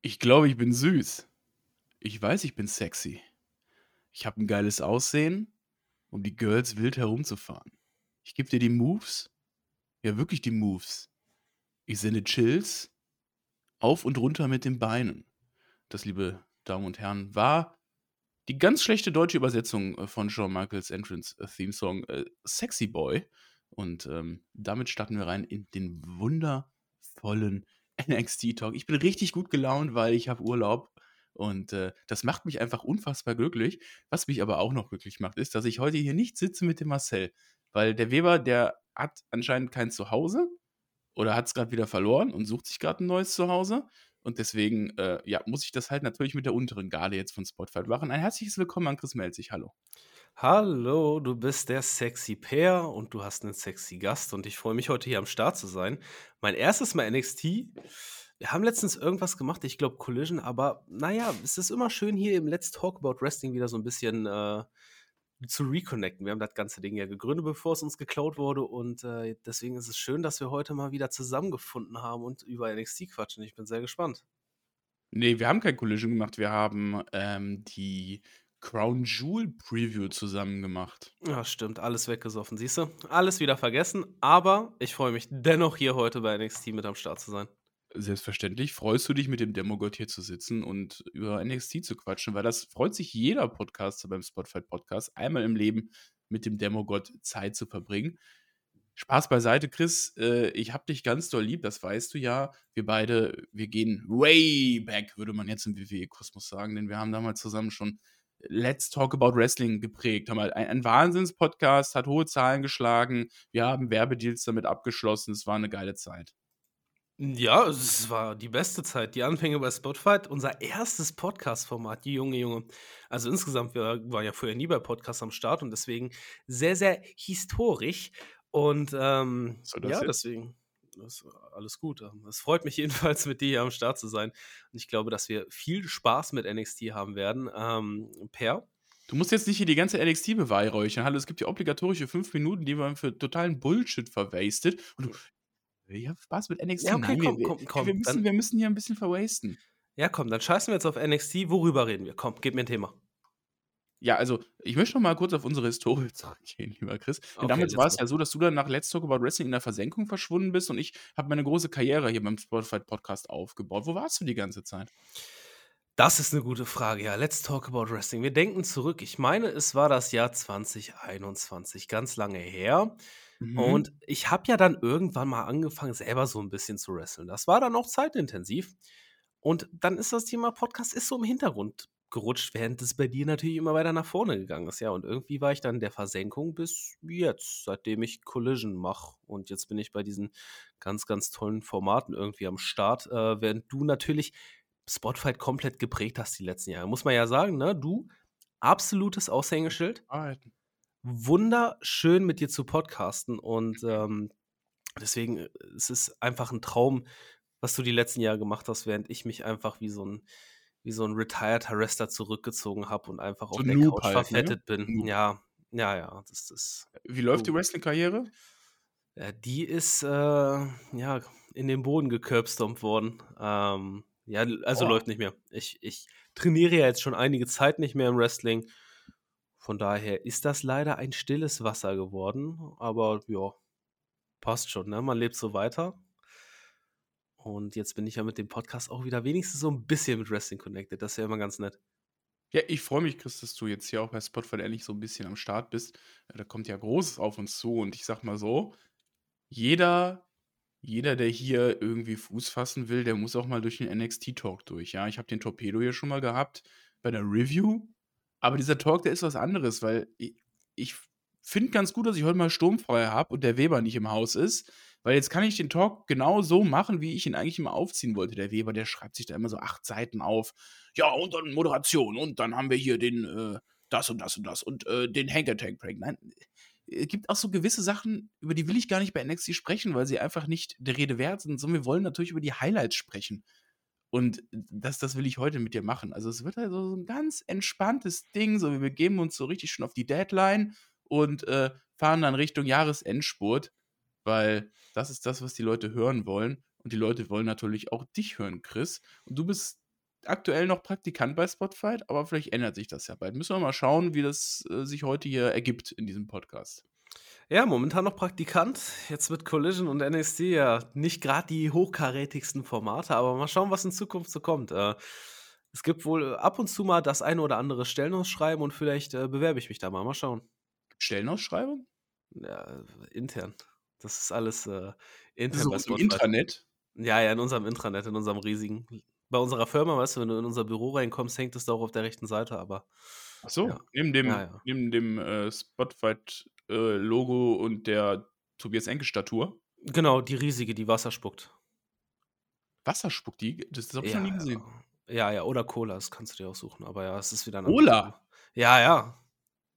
Ich glaube, ich bin süß. Ich weiß, ich bin sexy. Ich habe ein geiles Aussehen, um die Girls wild herumzufahren. Ich gebe dir die Moves. Ja, wirklich die Moves. Ich sende Chills auf und runter mit den Beinen. Das, liebe Damen und Herren, war die ganz schlechte deutsche Übersetzung äh, von Shawn Michaels Entrance Theme Song äh, Sexy Boy. Und ähm, damit starten wir rein in den wundervollen NXT Talk. Ich bin richtig gut gelaunt, weil ich habe Urlaub und äh, das macht mich einfach unfassbar glücklich. Was mich aber auch noch glücklich macht, ist, dass ich heute hier nicht sitze mit dem Marcel, weil der Weber, der hat anscheinend kein Zuhause oder hat es gerade wieder verloren und sucht sich gerade ein neues Zuhause. Und deswegen, äh, ja, muss ich das halt natürlich mit der unteren Garde jetzt von Spotify machen. Ein herzliches Willkommen an Chris Melzig. Hallo. Hallo, du bist der sexy Pair und du hast einen sexy Gast und ich freue mich heute hier am Start zu sein. Mein erstes Mal NXT. Wir haben letztens irgendwas gemacht, ich glaube Collision, aber naja, es ist immer schön hier im Let's Talk About Wrestling wieder so ein bisschen äh, zu reconnecten. Wir haben das ganze Ding ja gegründet, bevor es uns geklaut wurde und äh, deswegen ist es schön, dass wir heute mal wieder zusammengefunden haben und über NXT quatschen. Ich bin sehr gespannt. Nee, wir haben kein Collision gemacht, wir haben ähm, die Crown Jewel Preview zusammen gemacht. Ja, stimmt, alles weggesoffen, siehst du? Alles wieder vergessen, aber ich freue mich dennoch hier heute bei NXT mit am Start zu sein. Selbstverständlich freust du dich mit dem Demogod hier zu sitzen und über NXT zu quatschen, weil das freut sich jeder Podcaster beim Spotify Podcast, einmal im Leben mit dem Demogod Zeit zu verbringen. Spaß beiseite, Chris. Äh, ich hab dich ganz doll lieb, das weißt du ja. Wir beide, wir gehen way back, würde man jetzt im WWE-Kosmos sagen, denn wir haben damals zusammen schon Let's Talk About Wrestling geprägt. Haben halt ein, ein Wahnsinns-Podcast, hat hohe Zahlen geschlagen. Wir haben Werbedeals damit abgeschlossen. Es war eine geile Zeit. Ja, es war die beste Zeit. Die Anfänge bei Spotify, unser erstes Podcast-Format, die Junge, Junge. Also insgesamt, wir waren ja vorher nie bei Podcasts am Start und deswegen sehr, sehr historisch. Und ähm, ja, jetzt? deswegen ist alles gut. Es freut mich jedenfalls, mit dir hier am Start zu sein. Und ich glaube, dass wir viel Spaß mit NXT haben werden. Ähm, per? Du musst jetzt nicht hier die ganze NXT beweihräuchern. Hallo, es gibt ja obligatorische fünf Minuten, die man für totalen Bullshit verwastet. Und du, ich habe Spaß mit NXT. Ja, okay, Nein, komm, wir, komm, komm. Wir müssen, wir müssen hier ein bisschen verwasten. Ja, komm, dann scheißen wir jetzt auf NXT. Worüber reden wir? Komm, gib mir ein Thema. Ja, also ich möchte noch mal kurz auf unsere Historie zurückgehen, lieber Chris. Okay, damals war es ja so, dass du dann nach Let's Talk About Wrestling in der Versenkung verschwunden bist und ich habe meine große Karriere hier beim Spotify Podcast aufgebaut. Wo warst du die ganze Zeit? Das ist eine gute Frage. Ja, Let's Talk About Wrestling. Wir denken zurück. Ich meine, es war das Jahr 2021, ganz lange her. Mhm. Und ich habe ja dann irgendwann mal angefangen, selber so ein bisschen zu wresteln. Das war dann auch zeitintensiv. Und dann ist das Thema Podcast ist so im Hintergrund gerutscht, während es bei dir natürlich immer weiter nach vorne gegangen ist. Ja, und irgendwie war ich dann der Versenkung bis jetzt, seitdem ich Collision mache. Und jetzt bin ich bei diesen ganz, ganz tollen Formaten irgendwie am Start, äh, während du natürlich Spotify komplett geprägt hast die letzten Jahre. Muss man ja sagen, ne? Du, absolutes Aushängeschild. Wunderschön mit dir zu podcasten und ähm, deswegen äh, es ist einfach ein Traum, was du die letzten Jahre gemacht hast, während ich mich einfach wie so ein wie so ein retired Wrestler zurückgezogen habe und einfach so auf der Couch halt, ne? verfettet ne? bin. Noob. Ja, ja, ja, das ist. Wie läuft die Wrestling-Karriere? Ja, die ist äh, ja in den Boden gecurbstompt worden. Ähm, ja, also oh. läuft nicht mehr. Ich, ich trainiere ja jetzt schon einige Zeit nicht mehr im Wrestling. Von daher ist das leider ein stilles Wasser geworden. Aber ja, passt schon, ne? Man lebt so weiter. Und jetzt bin ich ja mit dem Podcast auch wieder wenigstens so ein bisschen mit Wrestling connected. Das ist ja immer ganz nett. Ja, ich freue mich, Chris, dass du jetzt hier auch bei Spotify endlich so ein bisschen am Start bist. Da kommt ja Großes auf uns zu. Und ich sag mal so, jeder, jeder, der hier irgendwie Fuß fassen will, der muss auch mal durch den NXT-Talk durch. Ja, ich habe den Torpedo hier schon mal gehabt bei der Review. Aber dieser Talk, der ist was anderes, weil ich, ich finde ganz gut, dass ich heute mal sturmfrei habe und der Weber nicht im Haus ist. Weil jetzt kann ich den Talk genau so machen, wie ich ihn eigentlich immer aufziehen wollte. Der Weber, der schreibt sich da immer so acht Seiten auf. Ja, und dann Moderation und dann haben wir hier den, äh, das und das und das und äh, den Hanker Tank Prank. Nein, es gibt auch so gewisse Sachen, über die will ich gar nicht bei NXT sprechen, weil sie einfach nicht der Rede wert sind, sondern wir wollen natürlich über die Highlights sprechen. Und das, das will ich heute mit dir machen. Also es wird also so ein ganz entspanntes Ding, so wir geben uns so richtig schon auf die Deadline und äh, fahren dann Richtung Jahresendspurt weil das ist das, was die Leute hören wollen. Und die Leute wollen natürlich auch dich hören, Chris. Und du bist aktuell noch Praktikant bei Spotify, aber vielleicht ändert sich das ja bald. Müssen wir mal schauen, wie das äh, sich heute hier ergibt in diesem Podcast. Ja, momentan noch Praktikant. Jetzt mit Collision und NXT ja nicht gerade die hochkarätigsten Formate, aber mal schauen, was in Zukunft so kommt. Äh, es gibt wohl ab und zu mal das eine oder andere Stellenausschreiben und vielleicht äh, bewerbe ich mich da mal. Mal schauen. Stellenausschreibung? Ja, intern. Das ist alles äh, intern so, bei Im. Intranet? Ja, ja, in unserem Intranet, in unserem riesigen. Bei unserer Firma, weißt du, wenn du in unser Büro reinkommst, hängt es da auch auf der rechten Seite, aber. Ach so, Ja. neben dem, Ja, ja. neben dem äh, Spotify-Logo und der Tobias Enke-Statue. Genau, die riesige, die Wasser spuckt. Wasser spuckt die? Das habe ich noch Ja, nie gesehen. ja, ja, oder Cola, das kannst du dir aussuchen. Aber ja, es ist wieder ein Cola? Ja, ja.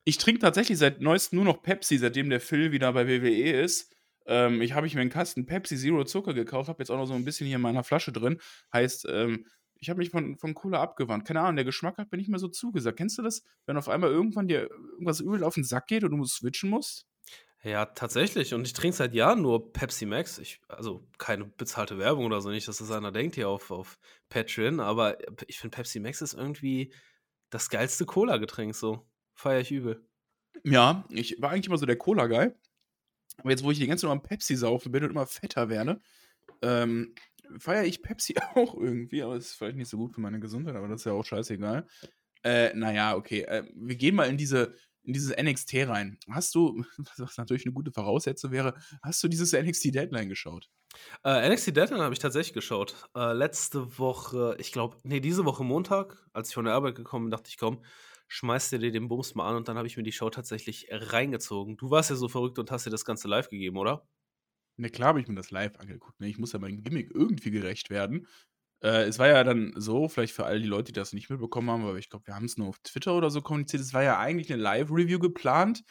Ich trinke tatsächlich seit neuestem nur noch Pepsi, seitdem der Phil wieder bei WWE ist. Ähm, ich habe ich mir einen Kasten Pepsi Zero Zucker gekauft, habe jetzt auch noch so ein bisschen hier in meiner Flasche drin. Heißt, ähm, ich habe mich von, von Cola abgewandt. Keine Ahnung, der Geschmack hat mir nicht mehr so zugesagt. Kennst du das, wenn auf einmal irgendwann dir irgendwas übel auf den Sack geht und du musst switchen musst? Ja, tatsächlich. Und ich trinke seit Jahren nur Pepsi Max. Ich, also keine bezahlte Werbung oder so, nicht, dass das einer denkt hier auf, auf Patreon, aber ich finde Pepsi Max ist irgendwie das geilste Cola-Getränk so. Feier ich übel. Ja, ich war eigentlich immer so der Cola-Guy. Aber jetzt, wo ich die ganze Zeit nur am Pepsi saufe bin und immer fetter werde, ähm, feiere ich Pepsi auch irgendwie. Aber das ist vielleicht nicht so gut für meine Gesundheit, aber das ist ja auch scheißegal. Äh, naja, okay. Äh, wir gehen mal in diese in dieses NXT rein. Hast du, was natürlich eine gute Voraussetzung wäre, hast du dieses NXT Deadline geschaut? Äh, NXT Deadline habe ich tatsächlich geschaut. Äh, letzte Woche, ich glaube, nee, diese Woche Montag, als ich von der Arbeit gekommen bin, dachte ich, komm, schmeiß dir den Bums mal an und dann habe ich mir die Show tatsächlich reingezogen. Du warst ja so verrückt und hast dir das Ganze live gegeben, oder? Ne, klar habe ich mir das live angeguckt. Ne? Ich muss ja meinem Gimmick irgendwie gerecht werden. Äh, es war ja dann so, vielleicht für all die Leute, die das nicht mitbekommen haben, aber ich glaube, wir haben es nur auf Twitter oder so kommuniziert. Es war ja eigentlich eine Live-Review geplant.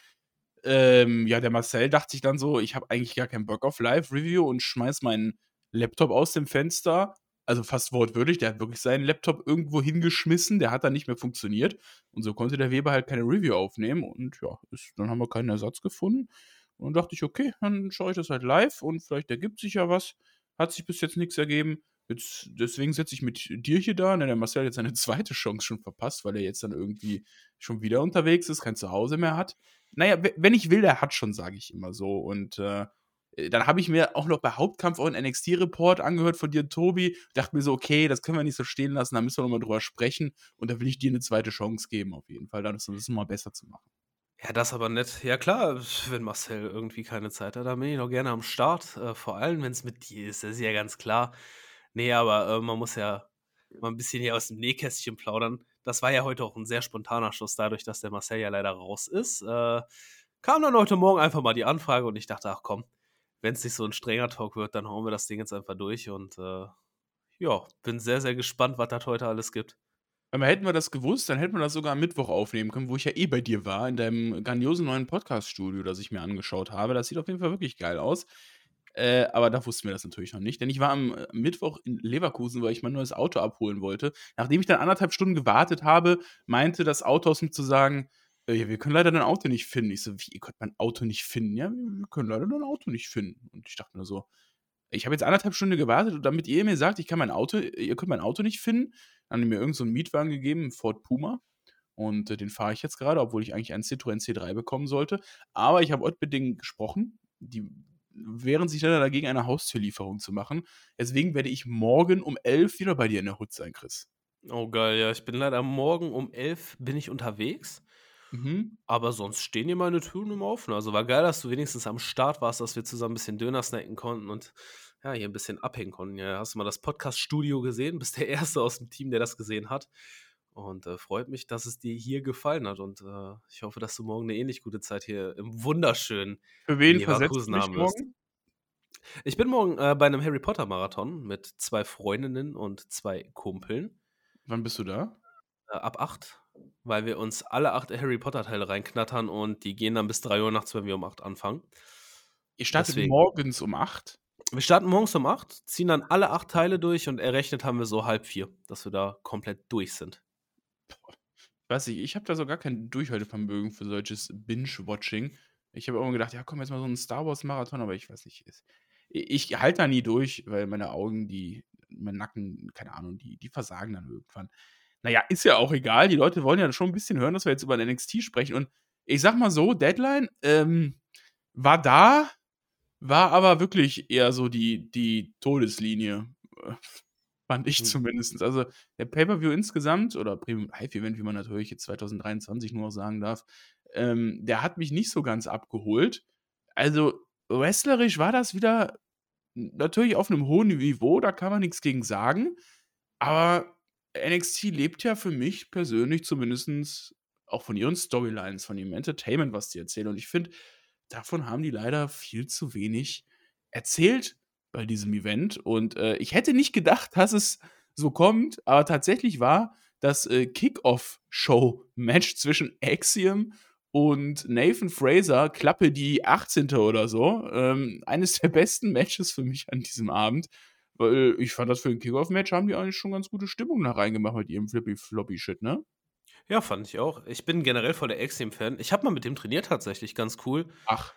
Ähm, ja, der Marcel dachte sich dann so, ich habe eigentlich gar keinen Bock auf Live-Review und schmeiß meinen Laptop aus dem Fenster. Also fast wortwörtlich, der hat wirklich seinen Laptop irgendwo hingeschmissen, der hat dann nicht mehr funktioniert. Und so konnte der Weber halt keine Review aufnehmen. Und ja, ist, dann haben wir keinen Ersatz gefunden. Und dann dachte ich, okay, dann schaue ich das halt live und vielleicht ergibt sich ja was. Hat sich bis jetzt nichts ergeben. Jetzt, deswegen setze ich mit dir hier da. Ne, der Marcel hat jetzt seine zweite Chance schon verpasst, weil er jetzt dann irgendwie schon wieder unterwegs ist, kein Zuhause mehr hat. Naja, wenn ich will, der hat schon, sage ich immer so. Und äh, dann habe ich mir auch noch bei Hauptkampf auch einen NXT-Report angehört von dir, Tobi. Dachte mir so, okay, das können wir nicht so stehen lassen, da müssen wir nochmal drüber sprechen. Und da will ich dir eine zweite Chance geben, auf jeden Fall, dann das mal besser zu machen. Ja, das aber nett. Ja, klar, wenn Marcel irgendwie keine Zeit hat, dann bin ich noch gerne am Start. Äh, vor allem, wenn es mit dir ist, das ist ja ganz klar. Nee, aber äh, man muss ja mal ein bisschen hier aus dem Nähkästchen plaudern. Das war ja heute auch ein sehr spontaner Schuss, dadurch, dass der Marcel ja leider raus ist. Äh, kam dann heute Morgen einfach mal die Anfrage und ich dachte, ach komm, wenn es nicht so ein strenger Talk wird, dann hauen wir das Ding jetzt einfach durch und äh, ja, bin sehr, sehr gespannt, was das heute alles gibt. Aber hätten wir das gewusst, dann hätten wir das sogar am Mittwoch aufnehmen können, wo ich ja eh bei dir war, in deinem grandiosen neuen Podcast-Studio, das ich mir angeschaut habe. Das sieht auf jeden Fall wirklich geil aus. Äh, aber da wussten wir das natürlich noch nicht, denn ich war am äh, Mittwoch in Leverkusen, weil ich mein neues Auto abholen wollte. Nachdem ich dann anderthalb Stunden gewartet habe, meinte das Autohaus mir zu sagen, äh, ja, wir können leider dein Auto nicht finden. Ich so, wie, ihr könnt mein Auto nicht finden? Ja, wir können leider dein Auto nicht finden. Und ich dachte mir so, ich habe jetzt anderthalb Stunden gewartet, damit ihr mir sagt, ich kann mein Auto, ihr könnt mein Auto nicht finden, dann haben die mir irgendeinen so einen Mietwagen gegeben, einen Ford Puma. Und äh, den fahre ich jetzt gerade, obwohl ich eigentlich einen Citroën C3 bekommen sollte. Aber ich habe heute mit gesprochen, die wehren sich leider dagegen, eine Haustürlieferung zu machen. Deswegen werde ich morgen um 11 wieder bei dir in der Hut sein, Chris. Oh geil, ja, ich bin leider morgen um 11 bin ich unterwegs. Mhm. Aber sonst stehen hier meine Türen immer offen. Also war geil, dass du wenigstens am Start warst, dass wir zusammen ein bisschen Döner snacken konnten und ja, hier ein bisschen abhängen konnten. Ja, hast du mal das Podcast-Studio gesehen? Bist der Erste aus dem Team, der das gesehen hat. Und äh, freut mich, dass es dir hier gefallen hat. Und äh, ich hoffe, dass du morgen eine ähnlich gute Zeit hier im wunderschönen Für wen Leverkusen haben wirst. morgen? Ich bin morgen äh, bei einem Harry Potter-Marathon mit zwei Freundinnen und zwei Kumpeln. Wann bist du da? Äh, ab 8, weil wir uns alle acht Harry Potter-Teile reinknattern und die gehen dann bis 3 Uhr nachts, wenn wir um 8 anfangen. Ihr startet Deswegen. morgens um 8. Wir starten morgens um 8, ziehen dann alle acht Teile durch und errechnet haben wir so halb vier, dass wir da komplett durch sind. weiß ich, ich habe da so gar kein Durchhaltevermögen für solches Binge-Watching. Ich habe immer gedacht, ja, komm, jetzt mal so ein Star Wars-Marathon, aber ich weiß nicht. ist- Ich halte da nie durch, weil meine Augen, die, mein Nacken, keine Ahnung, die, die versagen dann irgendwann. Naja, ist ja auch egal. Die Leute wollen ja schon ein bisschen hören, dass wir jetzt über NXT sprechen. Und ich sag mal so, Deadline ähm, war da, war aber wirklich eher so die, die Todeslinie. Äh, fand ich mhm. zumindest. Also der Pay-Per-View insgesamt, oder Premium Live Event, wie man natürlich jetzt 2023 nur sagen darf, ähm, der hat mich nicht so ganz abgeholt. Also wrestlerisch war das wieder natürlich auf einem hohen Niveau, da kann man nichts gegen sagen. Aber NXT lebt ja für mich persönlich zumindest auch von ihren Storylines, von ihrem Entertainment, was die erzählen. Und ich finde, davon haben die leider viel zu wenig erzählt bei diesem Event. Und äh, ich hätte nicht gedacht, dass es so kommt, aber tatsächlich war das äh, Kick-Off-Show-Match zwischen Axiom und Nathan Fraser, Klappe die 18. oder so, ähm, eines der besten Matches für mich an diesem Abend. Weil ich fand das für ein Kickoff-Match haben die eigentlich schon ganz gute Stimmung nach reingemacht mit ihrem Flippy-Floppy-Shit, ne? Ja, fand ich auch. Ich bin generell voll der Axiom-Fan. Ich habe mal mit dem trainiert tatsächlich, ganz cool. Ach.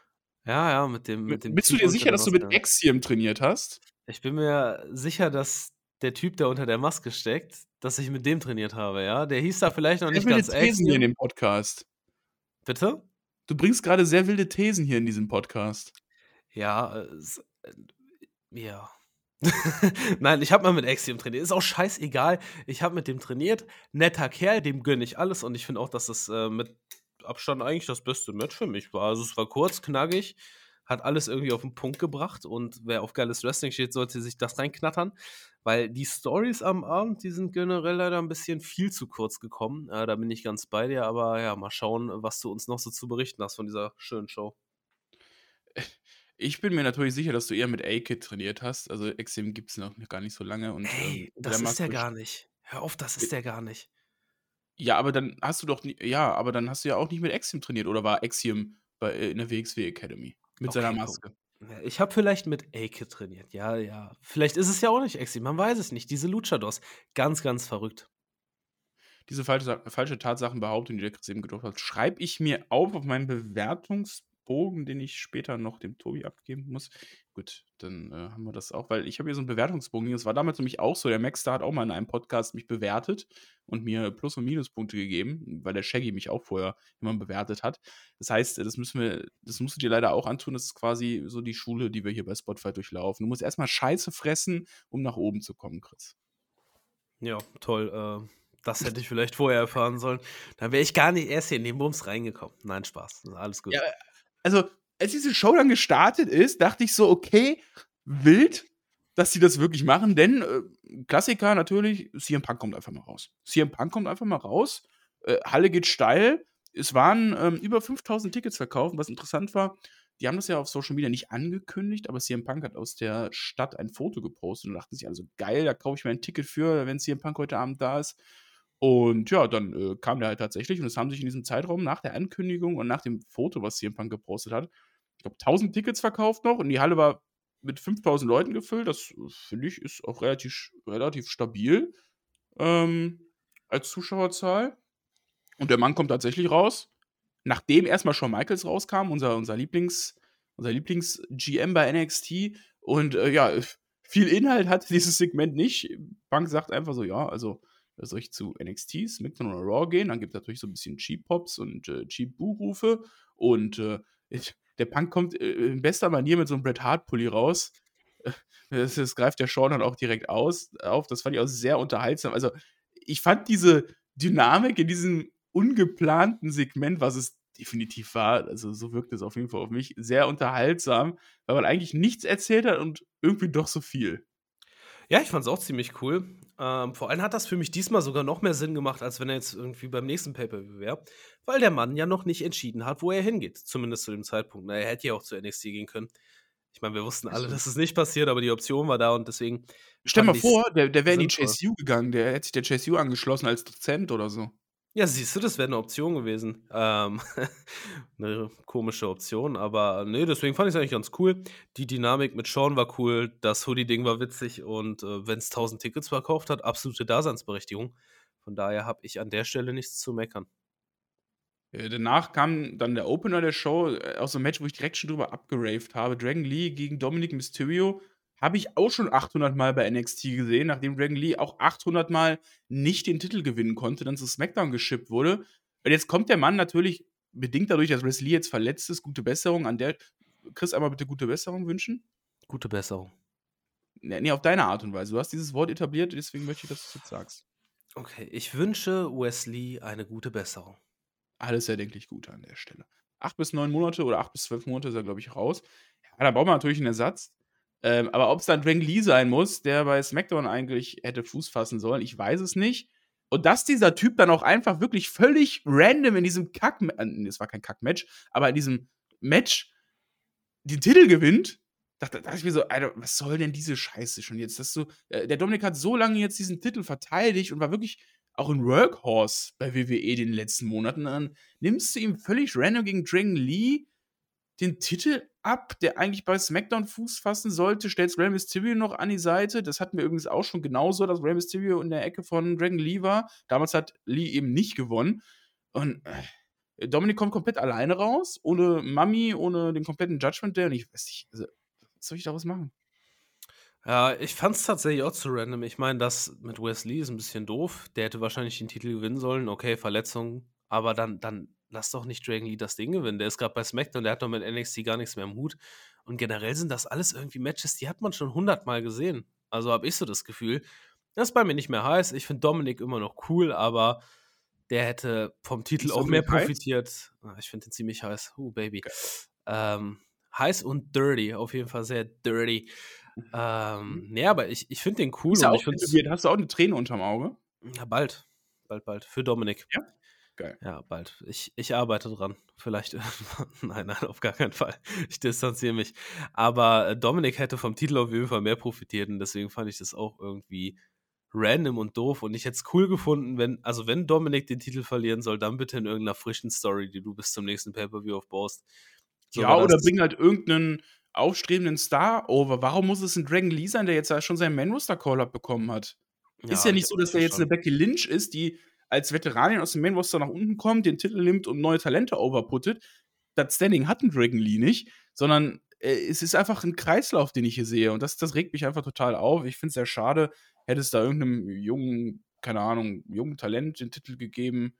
Ja, ja, mit dem. Mit dem Bist du dir sicher, dass du mit Axiom trainiert hast? Ich bin mir sicher, dass der Typ, der unter der Maske steckt, dass ich mit dem trainiert habe, ja. Der hieß da vielleicht noch nicht ganz Thesen hier in dem Podcast. Bitte? Du bringst gerade sehr wilde Thesen hier in diesem Podcast. Ja, äh, ja. Nein, ich habe mal mit Axiom trainiert. Ist auch scheißegal. Ich habe mit dem trainiert. Netter Kerl, dem gönne ich alles. Und ich finde auch, dass das äh, mit Abstand eigentlich das beste Match für mich war. Also es war kurz, knackig, hat alles irgendwie auf den Punkt gebracht. Und wer auf geiles Wrestling steht, sollte sich das reinknattern. Weil die Stories am Abend, die sind generell leider ein bisschen viel zu kurz gekommen. Äh, da bin ich ganz bei dir. Aber ja, mal schauen, was du uns noch so zu berichten hast von dieser schönen Show. Ich bin mir natürlich sicher, dass du eher mit A-Kid trainiert hast. Also Exim gibt es noch gar nicht so lange. Und, hey, ähm, das ist der gar nicht. Hör auf, das ist der gar nicht. Ja, aber dann hast du doch nie, ja, aber dann hast du ja auch nicht mit Exim trainiert oder war Exim bei, äh, in der WXW Academy mit okay, seiner Maske? Ich habe vielleicht mit A-Kid trainiert. Ja, ja. Vielleicht ist es ja auch nicht Exim, man weiß es nicht. Diese Luchados, ganz, ganz verrückt. Diese falsche, falsche Tatsachenbehauptung, die der Chris eben gedruckt hat, schreibe ich mir auf auf meinen Bewertungs Bogen, den ich später noch dem Tobi abgeben muss. Gut, dann äh, haben wir das auch, weil ich habe hier so einen Bewertungsbogen. Das war damals nämlich auch so. Der Maxstar hat auch mal in einem Podcast mich bewertet und mir Plus- und Minuspunkte gegeben, weil der Shaggy mich auch vorher immer bewertet hat. Das heißt, das müssen wir, das musst du dir leider auch antun. Das ist quasi so die Schule, die wir hier bei Spotify durchlaufen. Du musst erstmal Scheiße fressen, um nach oben zu kommen, Chris. Ja, toll. Äh, das hätte ich vielleicht vorher erfahren sollen. Dann wäre ich gar nicht erst hier in den Bums reingekommen. Nein, Spaß. Alles gut. Ja, also, als diese Show dann gestartet ist, dachte ich so, okay, wild, dass sie das wirklich machen, denn äh, Klassiker natürlich, CM Punk kommt einfach mal raus. CM Punk kommt einfach mal raus, äh, Halle geht steil, es waren ähm, über 5000 Tickets verkauft, was interessant war, die haben das ja auf Social Media nicht angekündigt, aber CM Punk hat aus der Stadt ein Foto gepostet und dachten sich also, geil, da kaufe ich mir ein Ticket für, wenn CM Punk heute Abend da ist. Und ja, dann äh, kam der halt tatsächlich und es haben sich in diesem Zeitraum nach der Ankündigung und nach dem Foto, was CM Punk gepostet hat, ich glaube 1000 Tickets verkauft noch und die Halle war mit 5000 Leuten gefüllt. Das äh, finde ich ist auch relativ, relativ stabil ähm, als Zuschauerzahl. Und der Mann kommt tatsächlich raus, nachdem erstmal Shawn Michaels rauskam, unser, unser Lieblings- unser Lieblings-GM bei NXT. Und äh, ja, viel Inhalt hat dieses Segment nicht. Punk sagt einfach so, ja, also soll ich zu NXT, SmackDown oder Raw gehen? Dann gibt es natürlich so ein bisschen Cheap-Pops und äh, Cheap-Boo-Rufe. Und äh, der Punk kommt äh, in bester Manier mit so einem Bret Hart-Pulli raus. Das, das, greift der Sean dann auch direkt aus, auf. Das fand ich auch sehr unterhaltsam. Also, ich fand diese Dynamik in diesem ungeplanten Segment, was es definitiv war, also so wirkt es auf jeden Fall auf mich, sehr unterhaltsam, weil man eigentlich nichts erzählt hat und irgendwie doch so viel. Ja, ich fand es auch ziemlich cool. Ähm, vor allem hat das für mich diesmal sogar noch mehr Sinn gemacht, als wenn er jetzt irgendwie beim nächsten Pay-Per-View wäre, weil der Mann ja noch nicht entschieden hat, wo er hingeht. Zumindest zu dem Zeitpunkt. Na, er hätte ja auch zu NXT gehen können. Ich meine, wir wussten alle, dass es nicht passiert, aber die Option war da und deswegen. Stell mal vor, der, der wäre in die JSU gegangen, der hätte sich der JSU angeschlossen als Dozent oder so. Ja, siehst du, das wäre eine Option gewesen. Ähm, eine komische Option, aber nee, deswegen fand ich es eigentlich ganz cool. Die Dynamik mit Sean war cool, das Hoodie-Ding war witzig und äh, wenn es 1000 Tickets verkauft hat, absolute Daseinsberechtigung. Von daher habe ich an der Stelle nichts zu meckern. Äh, danach kam dann der Opener der Show, äh, auch so ein Match, wo ich direkt schon drüber abgeraved habe. Dragon Lee gegen Dominic Mysterio habe ich auch schon 800 Mal bei NXT gesehen, nachdem Dragon Lee auch 800 Mal nicht den Titel gewinnen konnte, dann zu SmackDown geschippt wurde. Und jetzt kommt der Mann natürlich, bedingt dadurch, dass Wesley jetzt verletzt ist, gute Besserung an der. Chris, einmal bitte gute Besserung wünschen. Gute Besserung. Nee, nee, auf deine Art und Weise. Du hast dieses Wort etabliert, deswegen möchte ich, dass du es jetzt sagst. Okay, ich wünsche Wesley eine gute Besserung. Alles erdenklich gut an der Stelle. Acht bis neun Monate oder acht bis zwölf Monate ist er, glaube ich, raus. Ja, da braucht man natürlich einen Ersatz. Ähm, aber ob es dann Dragon Lee sein muss, der bei SmackDown eigentlich hätte Fuß fassen sollen, ich weiß es nicht. Und dass dieser Typ dann auch einfach wirklich völlig random in diesem Kack, äh, es war kein Kack-Match, aber in diesem Match den Titel gewinnt, dachte, dachte ich mir so, Alter, was soll denn diese Scheiße schon jetzt? Dass du, äh, der Dominik hat so lange jetzt diesen Titel verteidigt und war wirklich auch ein Workhorse bei WWE in den letzten Monaten. Dann nimmst du ihm völlig random gegen Dragon Lee den Titel ab, der eigentlich bei SmackDown Fuß fassen sollte, stellst Rey Mysterio noch an die Seite. Das hatten wir übrigens auch schon genauso, dass Rey Mysterio in der Ecke von Dragon Lee war. Damals hat Lee eben nicht gewonnen. Und äh, Dominik kommt komplett alleine raus, ohne Mami, ohne den kompletten Judgment Day. Und ich weiß nicht, also, was soll ich daraus machen? Ja, ich fand es tatsächlich auch zu random. Ich meine, das mit Wesley ist ein bisschen doof. Der hätte wahrscheinlich den Titel gewinnen sollen. Okay, Verletzung. Aber dann, dann lass doch nicht Dragon Lee das Ding gewinnen. Der ist gerade bei SmackDown, der hat doch mit NXT gar nichts mehr im Hut. Und generell sind das alles irgendwie Matches, die hat man schon hundertmal gesehen. Also habe ich so das Gefühl. Das ist bei mir nicht mehr heiß. Ich finde Dominik immer noch cool, aber der hätte vom Titel auch mehr profitiert. Heiß? Ich finde den ziemlich heiß. Uh, Baby. Okay. Ähm, heiß und dirty, auf jeden Fall sehr dirty. Ähm, mhm. nee, aber ich, ich finde den cool. Ist und ich Hast du auch eine Träne unterm Auge? Ja, bald. Bald, bald. Für Dominik. Ja. Geil. Ja, bald. Ich, ich arbeite dran. Vielleicht nein, nein, auf gar keinen Fall. Ich distanziere mich. Aber äh, Dominik hätte vom Titel auf jeden Fall mehr profitiert und deswegen fand ich das auch irgendwie random und doof. Und ich hätte es cool gefunden, wenn, also wenn Dominik den Titel verlieren soll, dann bitte in irgendeiner frischen Story, die du bis zum nächsten Pay-Per-View aufbaust. So ja, oder bring halt irgendeinen aufstrebenden Star over. Warum muss es ein Dragon Lee sein, der jetzt schon seinen Man-Roster-Call-Up bekommen hat? Ja, ist ja nicht so, dass der jetzt schon. eine Becky Lynch ist, die als Veteranin aus dem Main Roster nach unten kommt, den Titel nimmt und neue Talente overputtet. Das Standing hat ein Dragon Lee nicht, sondern äh, es ist einfach ein Kreislauf, den ich hier sehe. Und das, das regt mich einfach total auf. Ich finde es sehr schade, hätte es da irgendeinem jungen, keine Ahnung, jungen Talent den Titel gegeben.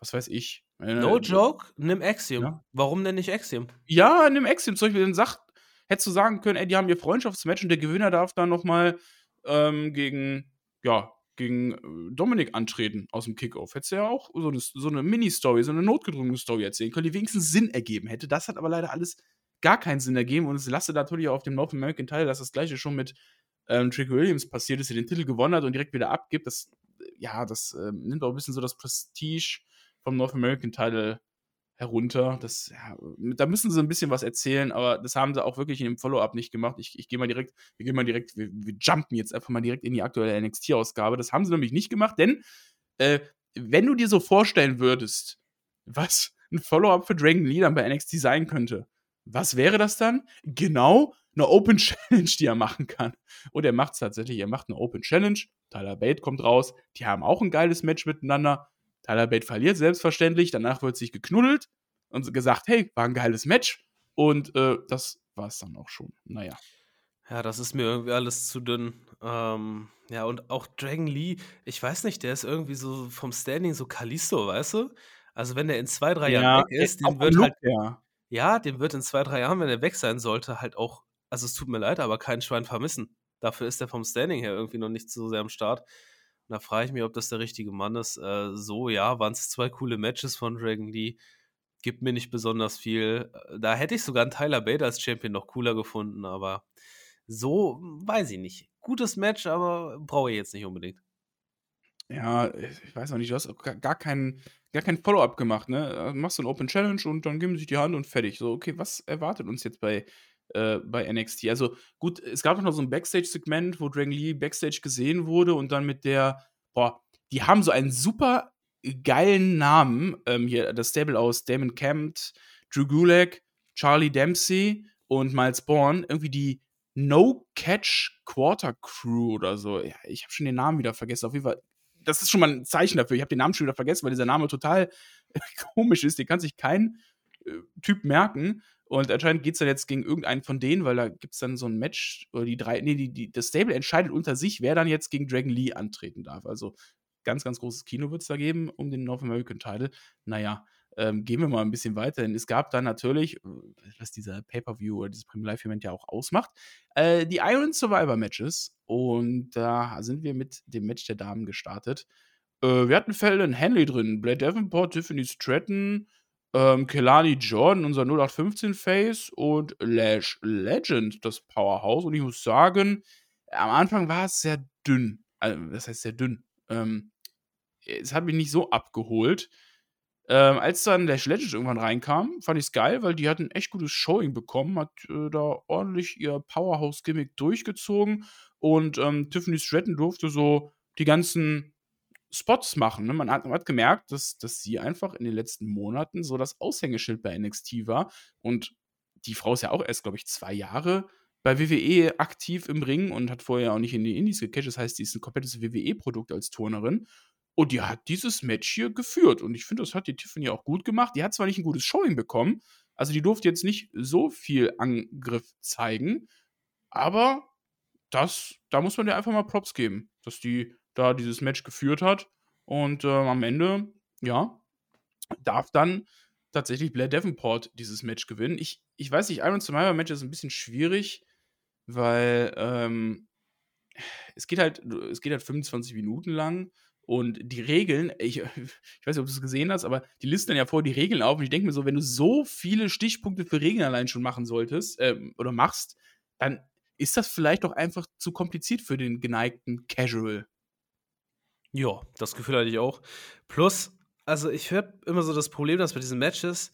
Was weiß ich. Äh, no joke, nimm Axiom. Ja. Warum denn nicht Axiom? Ja, nimm Axiom. Zum Beispiel, dann sagt, hättest du sagen können, ey, die haben ihr Freundschaftsmatch und der Gewinner darf dann nochmal ähm, gegen, ja, gegen äh, Dominik antreten aus dem Kickoff. Hättest du ja auch so eine, so eine Mini-Story, so eine notgedrungene Story erzählen können, die wenigstens Sinn ergeben hätte. Das hat aber leider alles gar keinen Sinn ergeben und es lastet natürlich auch auf dem North American Teil, dass das gleiche schon mit ähm, Trick Williams passiert ist, der den Titel gewonnen hat und direkt wieder abgibt. Das, äh, ja, das äh, nimmt auch ein bisschen so das Prestige vom North American Title herunter. Das, ja, da müssen sie ein bisschen was erzählen, aber das haben sie auch wirklich in dem Follow-up nicht gemacht. Ich, ich gehe mal direkt, wir gehen mal direkt, wir, wir, jumpen jetzt einfach mal direkt in die aktuelle NXT-Ausgabe. Das haben sie nämlich nicht gemacht, denn äh, wenn du dir so vorstellen würdest, was ein Follow-up für Dragon Lee dann bei NXT sein könnte, was wäre das dann? Genau eine Open Challenge, die er machen kann. Und er macht es tatsächlich, er macht eine Open Challenge. Tyler Bate kommt raus. Die haben auch ein geiles Match miteinander. Tyler Bate verliert selbstverständlich, danach wird sich geknuddelt und gesagt, hey, war ein geiles Match. Und äh, das war es dann auch schon. Naja. Ja, das ist mir irgendwie alles zu dünn. Ähm, ja, und auch Dragon Lee, ich weiß nicht, der ist irgendwie so vom Standing so Kalisto, weißt du? Also wenn der in zwei, drei ja, Jahren weg ist, dem wird Look, halt, ja. ja, dem wird in zwei, drei Jahren, wenn er weg sein sollte, halt auch, also es tut mir leid, aber kein Schwein vermissen. Dafür ist er vom Standing her irgendwie noch nicht so sehr am Start. Da frage ich mich, ob das der richtige Mann ist. Äh, so, ja, waren es zwei coole Matches von Dragon Lee. Gibt mir nicht besonders viel. Äh, da hätte ich sogar einen Tyler Bate als Champion noch cooler gefunden, aber so weiß ich nicht. Gutes Match, aber brauche ich jetzt nicht unbedingt. Ja, ich weiß noch nicht, du hast gar keinen gar kein Follow-up gemacht, ne? Äh, machst du ein Open Challenge und dann geben sie sich die Hand und fertig. So, okay, was erwartet uns jetzt bei äh, bei NXT. Also gut, es gab noch so ein Backstage-Segment, wo Dragon Lee Backstage gesehen wurde und dann mit der, boah, die haben so einen super geilen Namen. Ähm, hier das Stable aus Damon Kempt, Drew Gulak, Charlie Dempsey und Miles Bourne. Irgendwie die No Catch Quarter Crew oder so. Ja, ich habe schon den Namen wieder vergessen. Auf jeden Fall, das ist schon mal ein Zeichen dafür. Ich habe den Namen schon wieder vergessen, weil dieser Name total komisch ist. Den kann sich kein äh, Typ merken. Und anscheinend geht es dann jetzt gegen irgendeinen von denen, weil da gibt es dann so ein Match, oder die drei, nee, die, die, das Stable entscheidet unter sich, wer dann jetzt gegen Dragon Lee antreten darf. Also ganz, ganz großes Kino wird es da geben um den North American Title. Naja, ähm, gehen wir mal ein bisschen weiter, denn es gab dann natürlich, äh, was dieser Pay-Per-View oder dieses Premium Live-Event ja auch ausmacht, äh, die Iron Survivor Matches. Und da sind wir mit dem Match der Damen gestartet. Äh, wir hatten Fälle Henley drin, Blade Davenport, Tiffany Stratton, ähm, Kelani Jordan, unser 0815 Face und Lash Legend, das Powerhouse. Und ich muss sagen, am Anfang war es sehr dünn. Also, das heißt sehr dünn. Ähm, es hat mich nicht so abgeholt. Ähm, als dann Lash Legend irgendwann reinkam, fand ich es geil, weil die hat ein echt gutes Showing bekommen, hat äh, da ordentlich ihr Powerhouse-Gimmick durchgezogen und ähm, Tiffany Stratton durfte so die ganzen Spots machen. Ne? Man, hat, man, hat, gemerkt, dass, dass sie einfach in den letzten Monaten so das Aushängeschild bei NXT war. Und die Frau ist ja auch erst, glaube ich, zwei Jahre bei WWE aktiv im Ring und hat vorher auch nicht in die Indies gecatcht. Das heißt, die ist ein komplettes WWE-Produkt als Turnerin. Und die hat dieses Match hier geführt. Und ich finde, das hat die Tiffany auch gut gemacht. Die hat zwar nicht ein gutes Showing bekommen, also die durfte jetzt nicht so viel Angriff zeigen, aber das, da muss man dir einfach mal Props geben, dass die da dieses Match geführt hat. Und äh, am Ende, ja, darf dann tatsächlich Blair Davenport dieses Match gewinnen. Ich, ich weiß nicht, Iron Survivor Match ist ein bisschen schwierig, weil ähm, es geht halt, es geht halt 25 Minuten lang und die Regeln, ich, ich weiß nicht, ob du es gesehen hast, aber die listen dann ja vor die Regeln auf und ich denke mir so, wenn du so viele Stichpunkte für Regeln allein schon machen solltest äh, oder machst, dann ist das vielleicht doch einfach zu kompliziert für den geneigten Casual. Ja, das Gefühl hatte ich auch. Plus, also ich habe immer so das Problem, dass bei diesen Matches,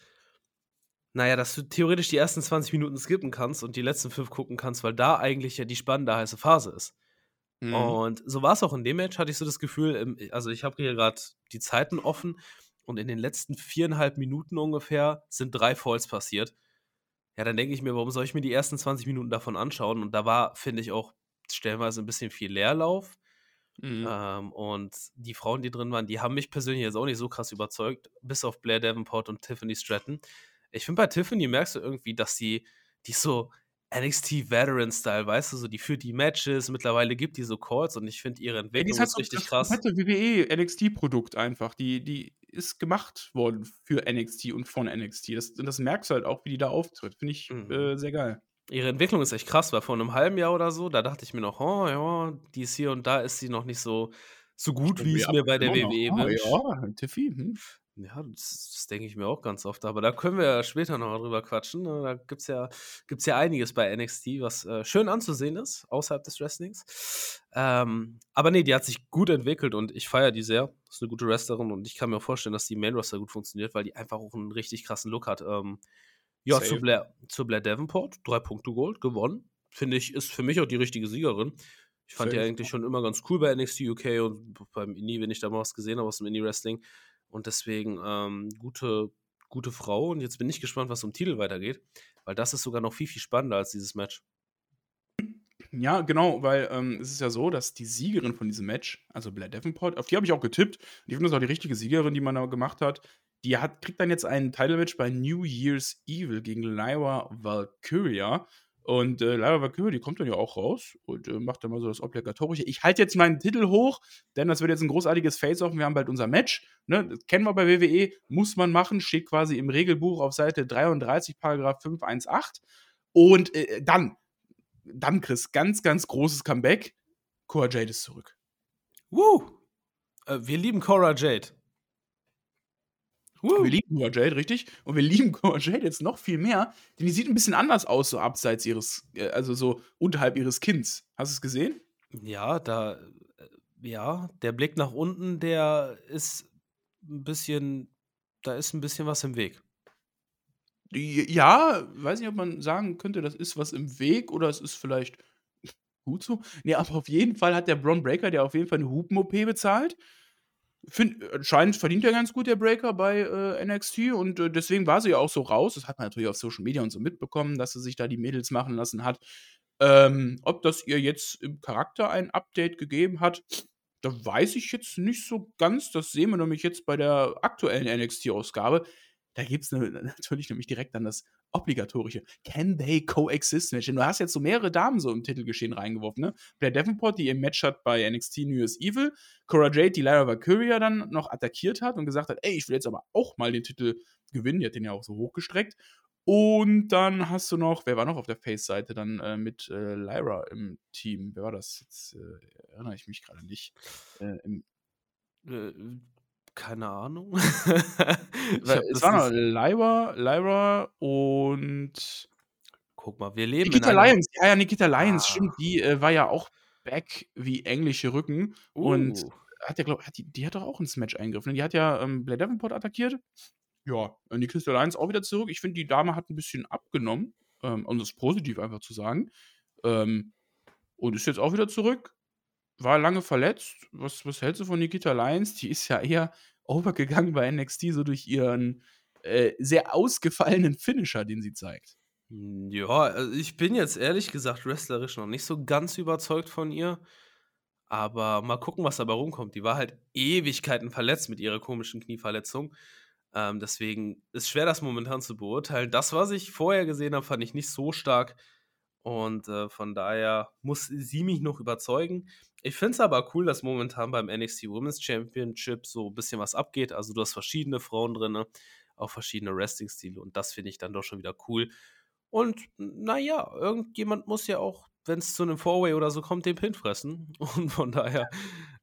naja, dass du theoretisch die ersten 20 Minuten skippen kannst und die letzten fünf gucken kannst, weil da eigentlich ja die spannende heiße Phase ist. Mhm. Und so war es auch in dem Match, hatte ich so das Gefühl, also ich habe hier gerade die Zeiten offen und in den letzten viereinhalb Minuten ungefähr sind drei Falls passiert. Ja, dann denke ich mir, warum soll ich mir die ersten 20 Minuten davon anschauen? Und da war, finde ich, auch stellenweise ein bisschen viel Leerlauf. Mhm. Ähm, und die Frauen, die drin waren, die haben mich persönlich jetzt auch nicht so krass überzeugt, bis auf Blair Davenport und Tiffany Stratton. Ich finde, bei Tiffany merkst du irgendwie, dass die, die so NXT Veteran-Style, weißt du, so die führt die Matches, mittlerweile gibt die so Calls und ich finde ihre Entwicklung ja, ist richtig das krass. Das WWE NXT-Produkt einfach, die, die ist gemacht worden für NXT und von NXT. Das, das merkst du halt auch, wie die da auftritt. Finde ich mhm. äh, sehr geil ihre Entwicklung ist echt krass, weil vor einem halben Jahr oder so, da dachte ich mir noch, oh ja, die ist hier und da ist sie noch nicht so, so gut, wie es mir bei der WWE ah, wünscht. Ja, Tiffy. Hm. Ja, das, das denke ich mir auch ganz oft. Aber da können wir ja später noch drüber quatschen. Ne? Da gibt es ja, gibt's ja einiges bei NXT, was äh, schön anzusehen ist, außerhalb des Wrestlings. Ähm, aber nee, die hat sich gut entwickelt und ich feiere die sehr. Ist eine gute Wrestlerin und ich kann mir auch vorstellen, dass die Main Roster gut funktioniert, weil die einfach auch einen richtig krassen Look hat. Ähm, ja, zu Blair, zu Blair Davenport, drei Punkte Gold, gewonnen. Finde ich, ist für mich auch die richtige Siegerin. Ich fand Safe. die eigentlich schon immer ganz cool bei NXT UK und beim Indie, wenn ich da mal was gesehen habe aus dem Indie-Wrestling. Und deswegen ähm, gute, gute Frau. Und jetzt bin ich gespannt, was um Titel weitergeht, weil das ist sogar noch viel, viel spannender als dieses Match. Ja, genau, weil ähm, es ist ja so, dass die Siegerin von diesem Match, also Blair Davenport, auf die habe ich auch getippt. Ich finde das auch die richtige Siegerin, die man da gemacht hat. Die hat, kriegt dann jetzt einen Title-Match bei New Year's Evil gegen Lyra Valkyria. Und äh, Lyra Valkyria, die kommt dann ja auch raus und äh, macht dann mal so das Obligatorische. Ich halte jetzt meinen Titel hoch, denn das wird jetzt ein großartiges Face-Off. Wir haben bald unser Match. Ne? Das kennen wir bei WWE, muss man machen, steht quasi im Regelbuch auf Seite 33, Paragraph 518. Und äh, dann, dann, Chris, ganz, ganz großes Comeback. Cora Jade ist zurück. Woo! Äh, wir lieben Cora Jade. Uh. Wir lieben Cora Jade, richtig? Und wir lieben Cora Jade jetzt noch viel mehr, denn die sieht ein bisschen anders aus, so abseits ihres, äh, also so unterhalb ihres Kinns. Hast du es gesehen? Ja, da, äh, ja, der Blick nach unten, der ist ein bisschen, da ist ein bisschen was im Weg. Ja, weiß nicht, ob man sagen könnte, das ist was im Weg oder es ist vielleicht gut so. Nee, aber auf jeden Fall hat der Bron Breaker, der auf jeden Fall eine Hupen-OP bezahlt. Find, anscheinend verdient er ganz gut, der Breaker bei äh, NXT und äh, deswegen war sie ja auch so raus. Das hat man natürlich auf Social Media und so mitbekommen, dass sie sich da die Mädels machen lassen hat. Ähm, ob das ihr jetzt im Charakter ein Update gegeben hat, da weiß ich jetzt nicht so ganz. Das sehen wir nämlich jetzt bei der aktuellen NXT-Ausgabe. Da gibt es ne, natürlich nämlich direkt dann das obligatorische Can they coexist du hast jetzt so mehrere Damen so im Titelgeschehen reingeworfen, ne? Blair Davenport, die ihr Match hat bei NXT New Year's Evil, Cora Jade, die Lyra Valkyria dann noch attackiert hat und gesagt hat, ey, ich will jetzt aber auch mal den Titel gewinnen, die hat den ja auch so hochgestreckt. Und dann hast du noch, wer war noch auf der Face-Seite dann äh, mit äh, Lyra im Team? Wer war das? Jetzt äh, erinnere ich mich gerade nicht. Äh, äh, keine Ahnung. es waren noch Lyra, Lyra und. Guck mal, wir leben Nikita Lyons. Ja, ja, Nikita Lyons, ah. stimmt. Die äh, war ja auch back wie englische Rücken. Uh. Und hat ja, glaub, hat die, die hat doch auch ins Match eingegriffen. Ne? Die hat ja ähm, Blair Davenport attackiert. Ja, Nikita Lyons auch wieder zurück. Ich finde, die Dame hat ein bisschen abgenommen, ähm, um das positiv einfach zu sagen. Ähm, und ist jetzt auch wieder zurück war lange verletzt. Was, was hältst du von Nikita Lyons? Die ist ja eher overgegangen bei NXT, so durch ihren äh, sehr ausgefallenen Finisher, den sie zeigt. Hm, ja, also ich bin jetzt ehrlich gesagt wrestlerisch noch nicht so ganz überzeugt von ihr. Aber mal gucken, was dabei rumkommt. Die war halt Ewigkeiten verletzt mit ihrer komischen Knieverletzung. Ähm, deswegen ist schwer, das momentan zu beurteilen. Das, was ich vorher gesehen habe, fand ich nicht so stark. Und äh, von daher muss sie mich noch überzeugen. Ich finde es aber cool, dass momentan beim NXT Women's Championship so ein bisschen was abgeht. Also du hast verschiedene Frauen drin, auch verschiedene Wrestling-Stile und das finde ich dann doch schon wieder cool. Und naja, irgendjemand muss ja auch, wenn es zu einem Four-Way oder so kommt, den Pin fressen. Und von daher.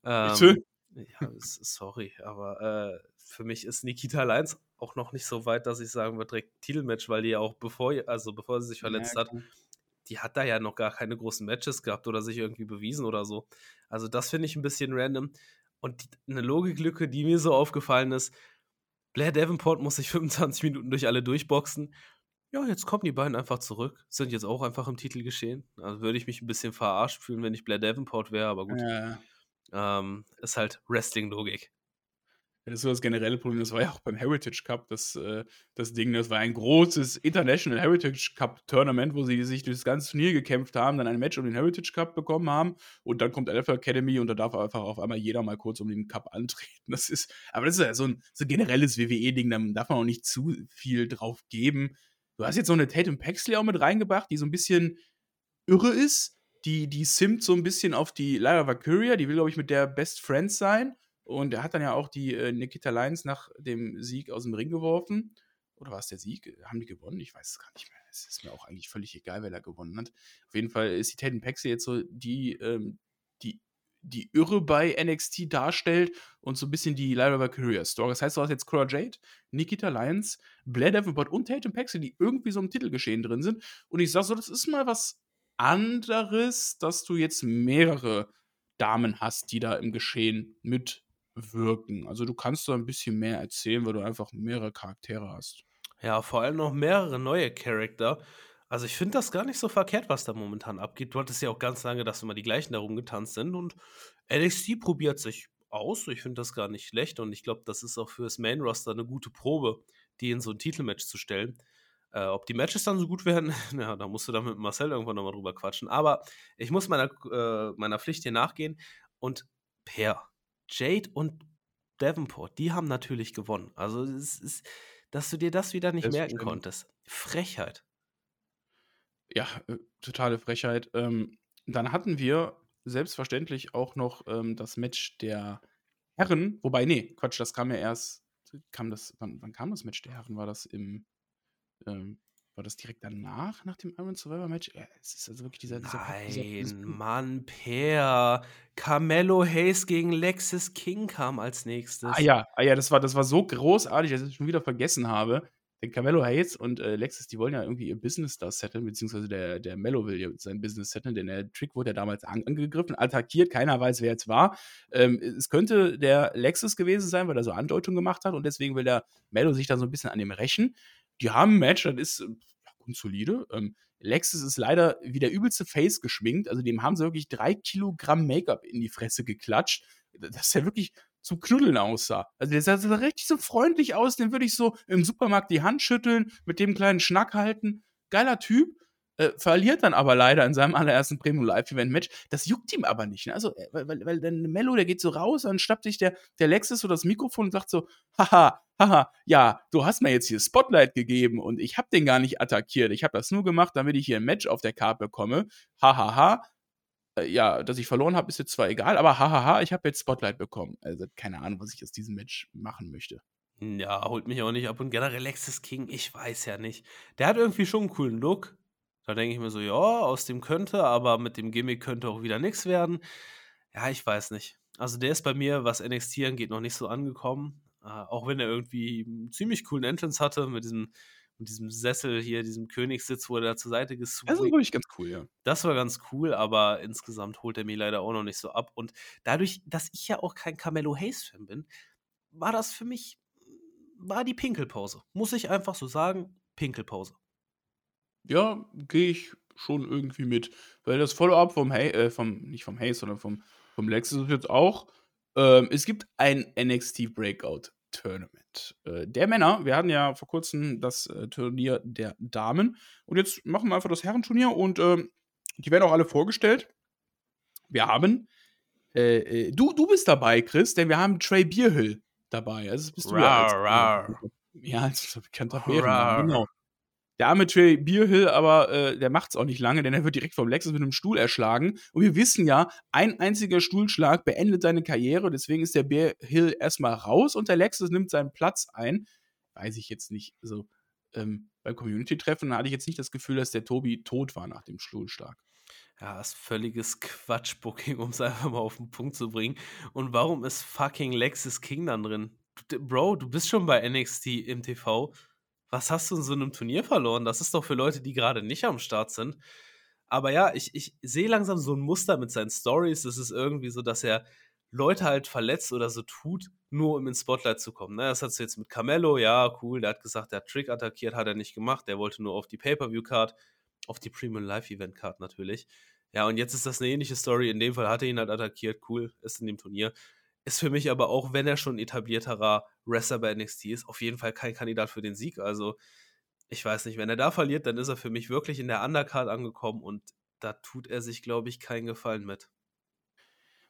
Ähm, ja, sorry, aber äh, für mich ist Nikita Lyons auch noch nicht so weit, dass ich sagen würde, direkt Titelmatch, weil die ja auch bevor, also bevor sie sich verletzt ja, hat, die hat da ja noch gar keine großen Matches gehabt oder sich irgendwie bewiesen oder so. Also das finde ich ein bisschen random. Und die, eine Logiklücke, die mir so aufgefallen ist, Blair Davenport muss sich 25 Minuten durch alle durchboxen. Ja, jetzt kommen die beiden einfach zurück. Sind jetzt auch einfach im Titel geschehen. Also würde ich mich ein bisschen verarscht fühlen, wenn ich Blair Davenport wäre, aber gut. Ja. Ähm, ist halt Wrestling-Logik. Das ist so das generelle Problem. Das war ja auch beim Heritage Cup das, äh, das Ding. Das war ein großes International Heritage Cup Tournament, wo sie sich durch das ganze Turnier gekämpft haben, dann ein Match um den Heritage Cup bekommen haben. Und dann kommt NFL Academy und da darf einfach auf einmal jeder mal kurz um den Cup antreten. Das ist, aber das ist ja so ein, so ein generelles WWE-Ding. Da darf man auch nicht zu viel drauf geben. Du hast jetzt so eine Tatum Paxley auch mit reingebracht, die so ein bisschen irre ist. Die, die simmt so ein bisschen auf die Lyra Valkyria. Die will, glaube ich, mit der Best Friends sein. Und er hat dann ja auch die äh, Nikita Lyons nach dem Sieg aus dem Ring geworfen. Oder war es der Sieg? Haben die gewonnen? Ich weiß es gar nicht mehr. Es ist mir auch eigentlich völlig egal, wer da gewonnen hat. Auf jeden Fall ist die Tatum Paxi jetzt so die, ähm, die, die Irre bei NXT darstellt und so ein bisschen die Lyra Valkyria Story. Das heißt, du hast jetzt Cora Jade, Nikita Lyons, Blair Davenport und Tatum Paxi, die irgendwie so im Titelgeschehen drin sind. Und ich sag so, das ist mal was anderes, dass du jetzt mehrere Damen hast, die da im Geschehen mit wirken. Also du kannst da ein bisschen mehr erzählen, weil du einfach mehrere Charaktere hast. Ja, vor allem noch mehrere neue Charakter. Also ich finde das gar nicht so verkehrt, was da momentan abgeht. Du hattest ja auch ganz lange, dass immer die gleichen da rumgetanzt sind und NXT probiert sich aus. Ich finde das gar nicht schlecht und ich glaube, das ist auch für das Main Roster eine gute Probe, die in so ein Titelmatch zu stellen. Äh, ob die Matches dann so gut werden, ja, da musst du dann mit Marcel irgendwann nochmal drüber quatschen. Aber ich muss meiner, äh, meiner Pflicht hier nachgehen und per Jade und Davenport, die haben natürlich gewonnen. Also, es ist, dass du dir das wieder nicht das merken konntest. Frechheit. Ja, äh, totale Frechheit. Ähm, dann hatten wir selbstverständlich auch noch ähm, das Match der Herren. Wobei, nee, Quatsch, das kam ja erst. Kam das, wann, wann kam das Match der Herren? War das im ähm, war das direkt danach, nach dem Iron Survivor Match? Ja, es ist also wirklich dieser. dieser Nein, dieser, Mann, Per. Carmelo Hayes gegen Lexis King kam als nächstes. Ah ja, ah, ja das, war, das war so großartig, dass ich es schon wieder vergessen habe. Denn Carmelo Hayes und äh, Lexis, die wollen ja irgendwie ihr Business da setteln, beziehungsweise der, der Mello will ja sein Business setteln, denn der Trick wurde ja damals an, angegriffen, attackiert, keiner weiß, wer jetzt war. Ähm, es könnte der Lexis gewesen sein, weil er so Andeutungen gemacht hat und deswegen will der Mello sich da so ein bisschen an dem rächen. Die haben ein Match, das ist grundsolide. Ähm, Lexus ist leider wie der übelste Face geschminkt. Also dem haben sie wirklich drei Kilogramm Make-up in die Fresse geklatscht. Dass der wirklich zum Knuddeln aussah. Also der sah richtig so freundlich aus. Den würde ich so im Supermarkt die Hand schütteln, mit dem kleinen Schnack halten. Geiler Typ. äh, verliert dann aber leider in seinem allerersten Premium Live Event Match. Das juckt ihm aber nicht. Ne? Also, äh, weil, weil, weil dann Mello, der geht so raus, dann schnappt sich der, der Lexus so das Mikrofon und sagt so, haha, haha, ja, du hast mir jetzt hier Spotlight gegeben und ich habe den gar nicht attackiert. Ich habe das nur gemacht, damit ich hier ein Match auf der Karte bekomme. Hahaha. Ha, ha. Äh, ja, dass ich verloren habe, ist jetzt zwar egal, aber hahaha, ich habe jetzt Spotlight bekommen. Also keine Ahnung, was ich aus diesem Match machen möchte. Ja, holt mich auch nicht ab. Und generell Lexus King, ich weiß ja nicht. Der hat irgendwie schon einen coolen Look. Da denke ich mir so, ja, aus dem könnte, aber mit dem Gimmick könnte auch wieder nichts werden. Ja, ich weiß nicht. Also der ist bei mir, was NXT angeht, noch nicht so angekommen. Äh, auch wenn er irgendwie einen ziemlich coolen Entrance hatte mit diesem, mit diesem Sessel hier, diesem Königssitz, wo er da zur Seite geswitcht. Das ist wirklich ganz cool, ja. Das war ganz cool, aber insgesamt holt er mir leider auch noch nicht so ab. Und dadurch, dass ich ja auch kein Carmelo Hayes-Fan bin, war das für mich, war die Pinkelpause. Muss ich einfach so sagen, Pinkelpause. Ja, gehe ich schon irgendwie mit. Weil das Follow-up vom, hey, äh, vom, nicht vom Hayes, sondern vom, vom Lexus ist jetzt auch, ähm, es gibt ein NXT Breakout Tournament. Äh, der Männer, wir hatten ja vor kurzem das äh, Turnier der Damen und jetzt machen wir einfach das Herrenturnier und äh, die werden auch alle vorgestellt. Wir haben, äh, äh, du, du bist dabei, Chris, denn wir haben Trey Bierhill dabei. Also bist du rar, ja als, rar. Ja, als bekannter Bären. Genau. Der arme Trey Bierhill, aber äh, der macht es auch nicht lange, denn er wird direkt vom Lexus mit einem Stuhl erschlagen. Und wir wissen ja, ein einziger Stuhlschlag beendet seine Karriere. Deswegen ist der Bierhill erstmal raus und der Lexus nimmt seinen Platz ein. Weiß ich jetzt nicht. Also ähm, beim Community-Treffen hatte ich jetzt nicht das Gefühl, dass der Tobi tot war nach dem Stuhlschlag. Ja, ist völliges Quatschbooking, um es einfach mal auf den Punkt zu bringen. Und warum ist fucking Lexus King dann drin? Bro, du bist schon bei NXT im TV was hast du in so einem Turnier verloren? Das ist doch für Leute, die gerade nicht am Start sind. Aber ja, ich, ich sehe langsam so ein Muster mit seinen Stories. Es ist irgendwie so, dass er Leute halt verletzt oder so tut, nur um ins Spotlight zu kommen. Ne? Das hat du jetzt mit Carmelo, ja, cool, der hat gesagt, der hat Trick attackiert, hat er nicht gemacht, der wollte nur auf die Pay-Per-View-Card, auf die Premium Live-Event-Card natürlich. Ja, und jetzt ist das eine ähnliche Story. In dem Fall hat er ihn halt attackiert, cool, ist in dem Turnier. Ist für mich aber auch, wenn er schon etablierterer Wrestler bei NXT ist, auf jeden Fall kein Kandidat für den Sieg. Also, ich weiß nicht, wenn er da verliert, dann ist er für mich wirklich in der Undercard angekommen und da tut er sich, glaube ich, keinen Gefallen mit.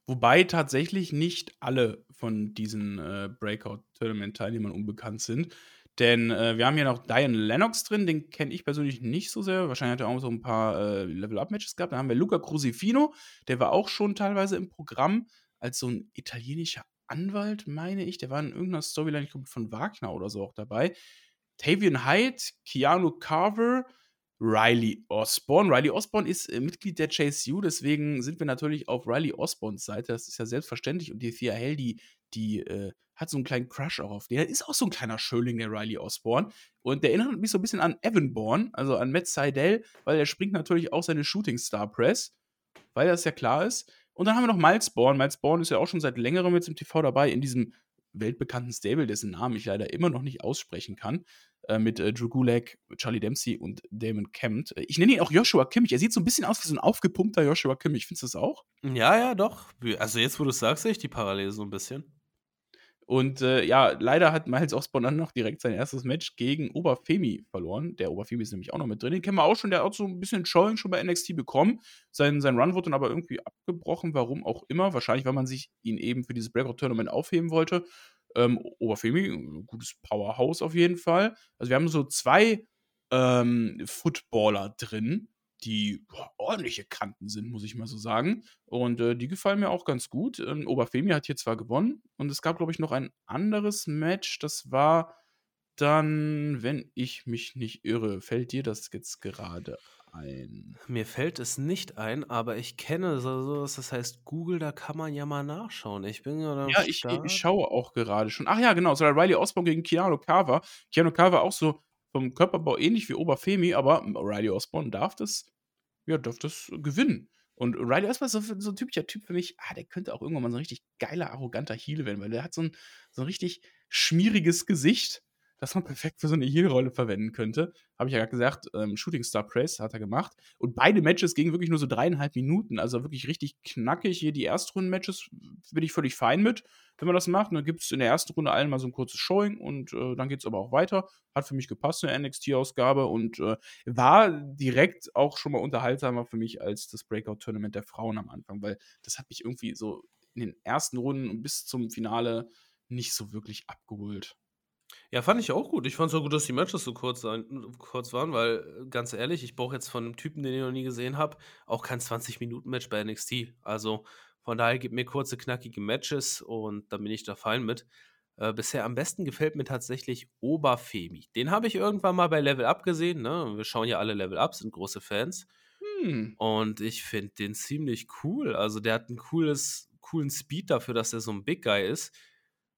Wobei tatsächlich nicht alle von diesen äh, Breakout-Tournament-Teilnehmern unbekannt sind. Denn äh, wir haben hier noch Diane Lennox drin, den kenne ich persönlich nicht so sehr. Wahrscheinlich hat er auch so ein paar äh, Level-Up-Matches gehabt. Dann haben wir Luca Crusifino, der war auch schon teilweise im Programm als so ein italienischer Anwalt, meine ich. Der war in irgendeiner Storyline, ich glaube, von Wagner oder so auch dabei. Tavian Hyde, Keanu Carver, Riley Osborne. Riley Osborne ist äh, Mitglied der JSU, deswegen sind wir natürlich auf Riley Osborns Seite. Das ist ja selbstverständlich. Und die Thea Hell, die, die äh, hat so einen kleinen Crush auch auf den. Der ist auch so ein kleiner Schöling, der Riley Osborne. Und der erinnert mich so ein bisschen an Evan Bourne, also an Matt Seidel, weil er springt natürlich auch seine Shooting Star Press, weil das ja klar ist. Und dann haben wir noch Miles Bourne. Miles Bourne ist ja auch schon seit längerem jetzt im TV dabei, in diesem weltbekannten Stable, dessen Namen ich leider immer noch nicht aussprechen kann, äh, mit äh, Drew Gulak, Charlie Dempsey und Damon Kempt. Ich nenne ihn auch Joshua Kimmich. Er sieht so ein bisschen aus wie so ein aufgepumpter Joshua Kimmich. Findest du das auch? Ja, ja, doch. Also jetzt, wo du es sagst, sehe ich die Parallele so ein bisschen. Und äh, ja, leider hat Miles Osborne dann noch direkt sein erstes Match gegen Oberfemi verloren. Der Oberfemi ist nämlich auch noch mit drin. Den kennen wir auch schon. Der hat so ein bisschen Showing schon bei NXT bekommen. Sein, sein Run wurde dann aber irgendwie abgebrochen, warum auch immer. Wahrscheinlich, weil man sich ihn eben für dieses Breakout-Tournament aufheben wollte. Ähm, Oberfemi, gutes Powerhouse auf jeden Fall. Also wir haben so zwei ähm, Footballer drin die boah, ordentliche Kanten sind, muss ich mal so sagen. Und äh, die gefallen mir auch ganz gut. Ähm, Oberfemi hat hier zwar gewonnen und es gab, glaube ich, noch ein anderes Match. Das war dann, wenn ich mich nicht irre, fällt dir das jetzt gerade ein? Mir fällt es nicht ein, aber ich kenne so, das heißt Google, da kann man ja mal nachschauen. Ich bin ja Ja, ich, ich, schaue auch gerade schon. Ach ja, genau, es war Riley Osborne gegen Keanu Carver. Keanu Carver auch so vom Körperbau ähnlich wie Oberfemi, aber Riley Osborne darf das, ja, darf das gewinnen. Und Riley Osborne ist so, so, ein typischer Typ für mich, ah, der könnte auch irgendwann mal so ein richtig geiler, arroganter Heel werden, weil der hat so ein, so ein richtig schmieriges Gesicht. Das man perfekt für so eine Heal-Rolle verwenden könnte. Habe ich ja gerade gesagt, ähm, Shooting Star Press hat er gemacht. Und beide Matches gingen wirklich nur so dreieinhalb Minuten. Also wirklich richtig knackig. Hier die Erstrunden-Matches bin ich völlig fein mit, wenn man das macht. Dann gibt es in der ersten Runde allen mal so ein kurzes Showing und äh, dann geht es aber auch weiter. Hat für mich gepasst, eine NXT-Ausgabe und äh, war direkt auch schon mal unterhaltsamer für mich als das Breakout-Tournament der Frauen am Anfang, weil das hat mich irgendwie so in den ersten Runden bis zum Finale nicht so wirklich abgeholt. Ja, fand ich auch gut. Ich fand es auch gut, dass die Matches so kurz, sein, kurz waren, weil äh, ganz ehrlich, ich brauche jetzt von einem Typen, den ich noch nie gesehen habe, auch kein 20-Minuten-Match bei NXT. Also von daher gibt mir kurze, knackige Matches und da bin ich da fein mit. Äh, bisher am besten gefällt mir tatsächlich Oberfemi. Den habe ich irgendwann mal bei Level Up gesehen. Ne? Wir schauen ja alle Level Up, sind große Fans. Hm. Und ich finde den ziemlich cool. Also der hat einen cooles, coolen Speed dafür, dass er so ein Big Guy ist.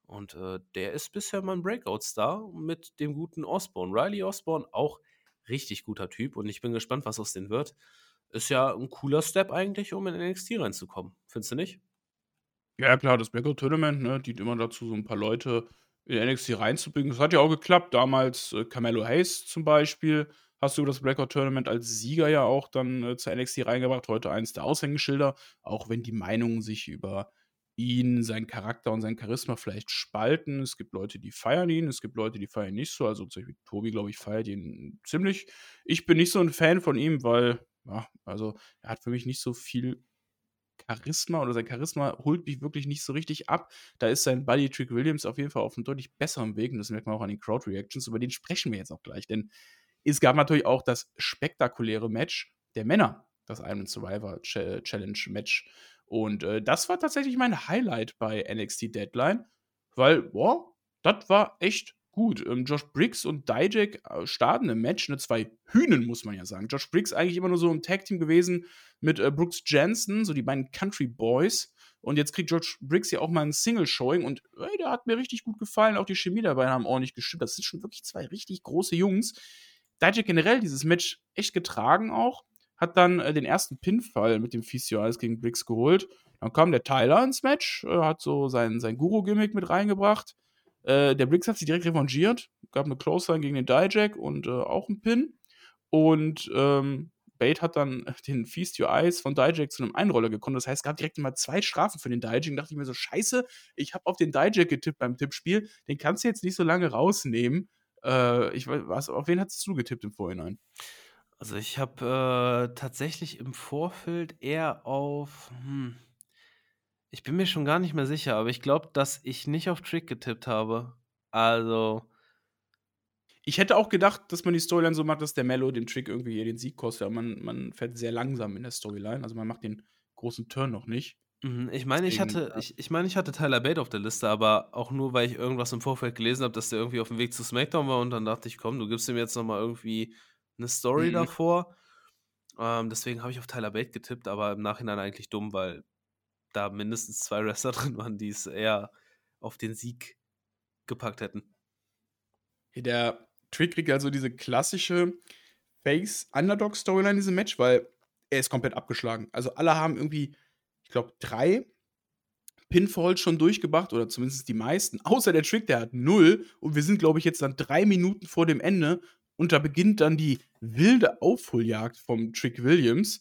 Und äh, der ist bisher mein Breakout-Star mit dem guten Osborne. Riley Osborne, auch richtig guter Typ und ich bin gespannt, was aus dem wird. Ist ja ein cooler Step eigentlich, um in NXT reinzukommen. Findest du nicht? Ja, klar, das Breakout Tournament ne, dient immer dazu, so ein paar Leute in NXT reinzubringen. Das hat ja auch geklappt. Damals äh, Carmelo Hayes zum Beispiel hast du das Breakout Tournament als Sieger ja auch dann äh, zur NXT reingebracht. Heute eins der Aushängeschilder, auch wenn die Meinungen sich über ihn, seinen Charakter und sein Charisma vielleicht spalten. Es gibt Leute, die feiern ihn, es gibt Leute, die feiern ihn nicht so. Also zum Beispiel Tobi, glaube ich, feiert ihn ziemlich. Ich bin nicht so ein Fan von ihm, weil, ja, also er hat für mich nicht so viel Charisma oder sein Charisma holt mich wirklich nicht so richtig ab. Da ist sein Buddy Trick Williams auf jeden Fall auf einem deutlich besseren Weg und das merkt man auch an den Crowd Reactions. Über den sprechen wir jetzt auch gleich, denn es gab natürlich auch das spektakuläre Match der Männer, das Iron Survivor Challenge Match und äh, das war tatsächlich mein Highlight bei NXT Deadline, weil, boah, das war echt gut. Ähm, Josh Briggs und Dijak äh, starten im Match, ne, zwei Hühnen, muss man ja sagen. Josh Briggs eigentlich immer nur so im Tag-Team gewesen mit äh, Brooks Jensen, so die beiden Country Boys. Und jetzt kriegt Josh Briggs ja auch mal ein Single-Showing und ey, der hat mir richtig gut gefallen. Auch die Chemie dabei haben ordentlich gestimmt. Das sind schon wirklich zwei richtig große Jungs. Dijak generell dieses Match echt getragen auch hat dann äh, den ersten Pinfall mit dem Fisio alles gegen Briggs geholt. Dann kam der Tyler ins Match, äh, hat so sein, sein Guru-Gimmick mit reingebracht. Äh, der Briggs hat sich direkt revanchiert, gab eine Close-Line gegen den Dijak und äh, auch einen Pin. Und ähm, Bate hat dann den Feast Your Eyes von Dijak zu einem Einroller gekommen. Das heißt, es gab direkt mal zwei Strafen für den Dijak. Da dachte ich mir so, scheiße, ich habe auf den Dijak getippt beim Tippspiel. Den kannst du jetzt nicht so lange rausnehmen. Äh, ich weiß, auf wen hast du getippt im Vorhinein? Also ich habe äh, tatsächlich im Vorfeld eher auf, hm, ich bin mir schon gar nicht mehr sicher, aber ich glaube, dass ich nicht auf Trick getippt habe. Also. Ich hätte auch gedacht, dass man die Storyline so macht, dass der Mello dem Trick irgendwie hier den Sieg kostet, aber man, man fährt sehr langsam in der Storyline. Also man macht den großen Turn noch nicht. Mhm, ich meine, ich hatte, ich, ich meine, ich hatte Tyler Bate auf der Liste, aber auch nur, weil ich irgendwas im Vorfeld gelesen habe, dass der irgendwie auf dem Weg zu SmackDown war und dann dachte ich, komm, du gibst ihm jetzt nochmal irgendwie eine Story mhm. davor. Ähm, deswegen habe ich auf Tyler Bate getippt, aber im Nachhinein eigentlich dumm, weil da mindestens zwei Wrestler drin waren, die es eher auf den Sieg gepackt hätten. Der Trick kriegt also diese klassische Face-Underdog-Storyline in diesem Match, weil er ist komplett abgeschlagen. Also alle haben irgendwie, ich glaube, drei Pinfalls schon durchgebracht, oder zumindest die meisten, außer der Trick, der hat null. Und wir sind, glaube ich, jetzt dann drei Minuten vor dem Ende und da beginnt dann die wilde Aufholjagd vom Trick Williams.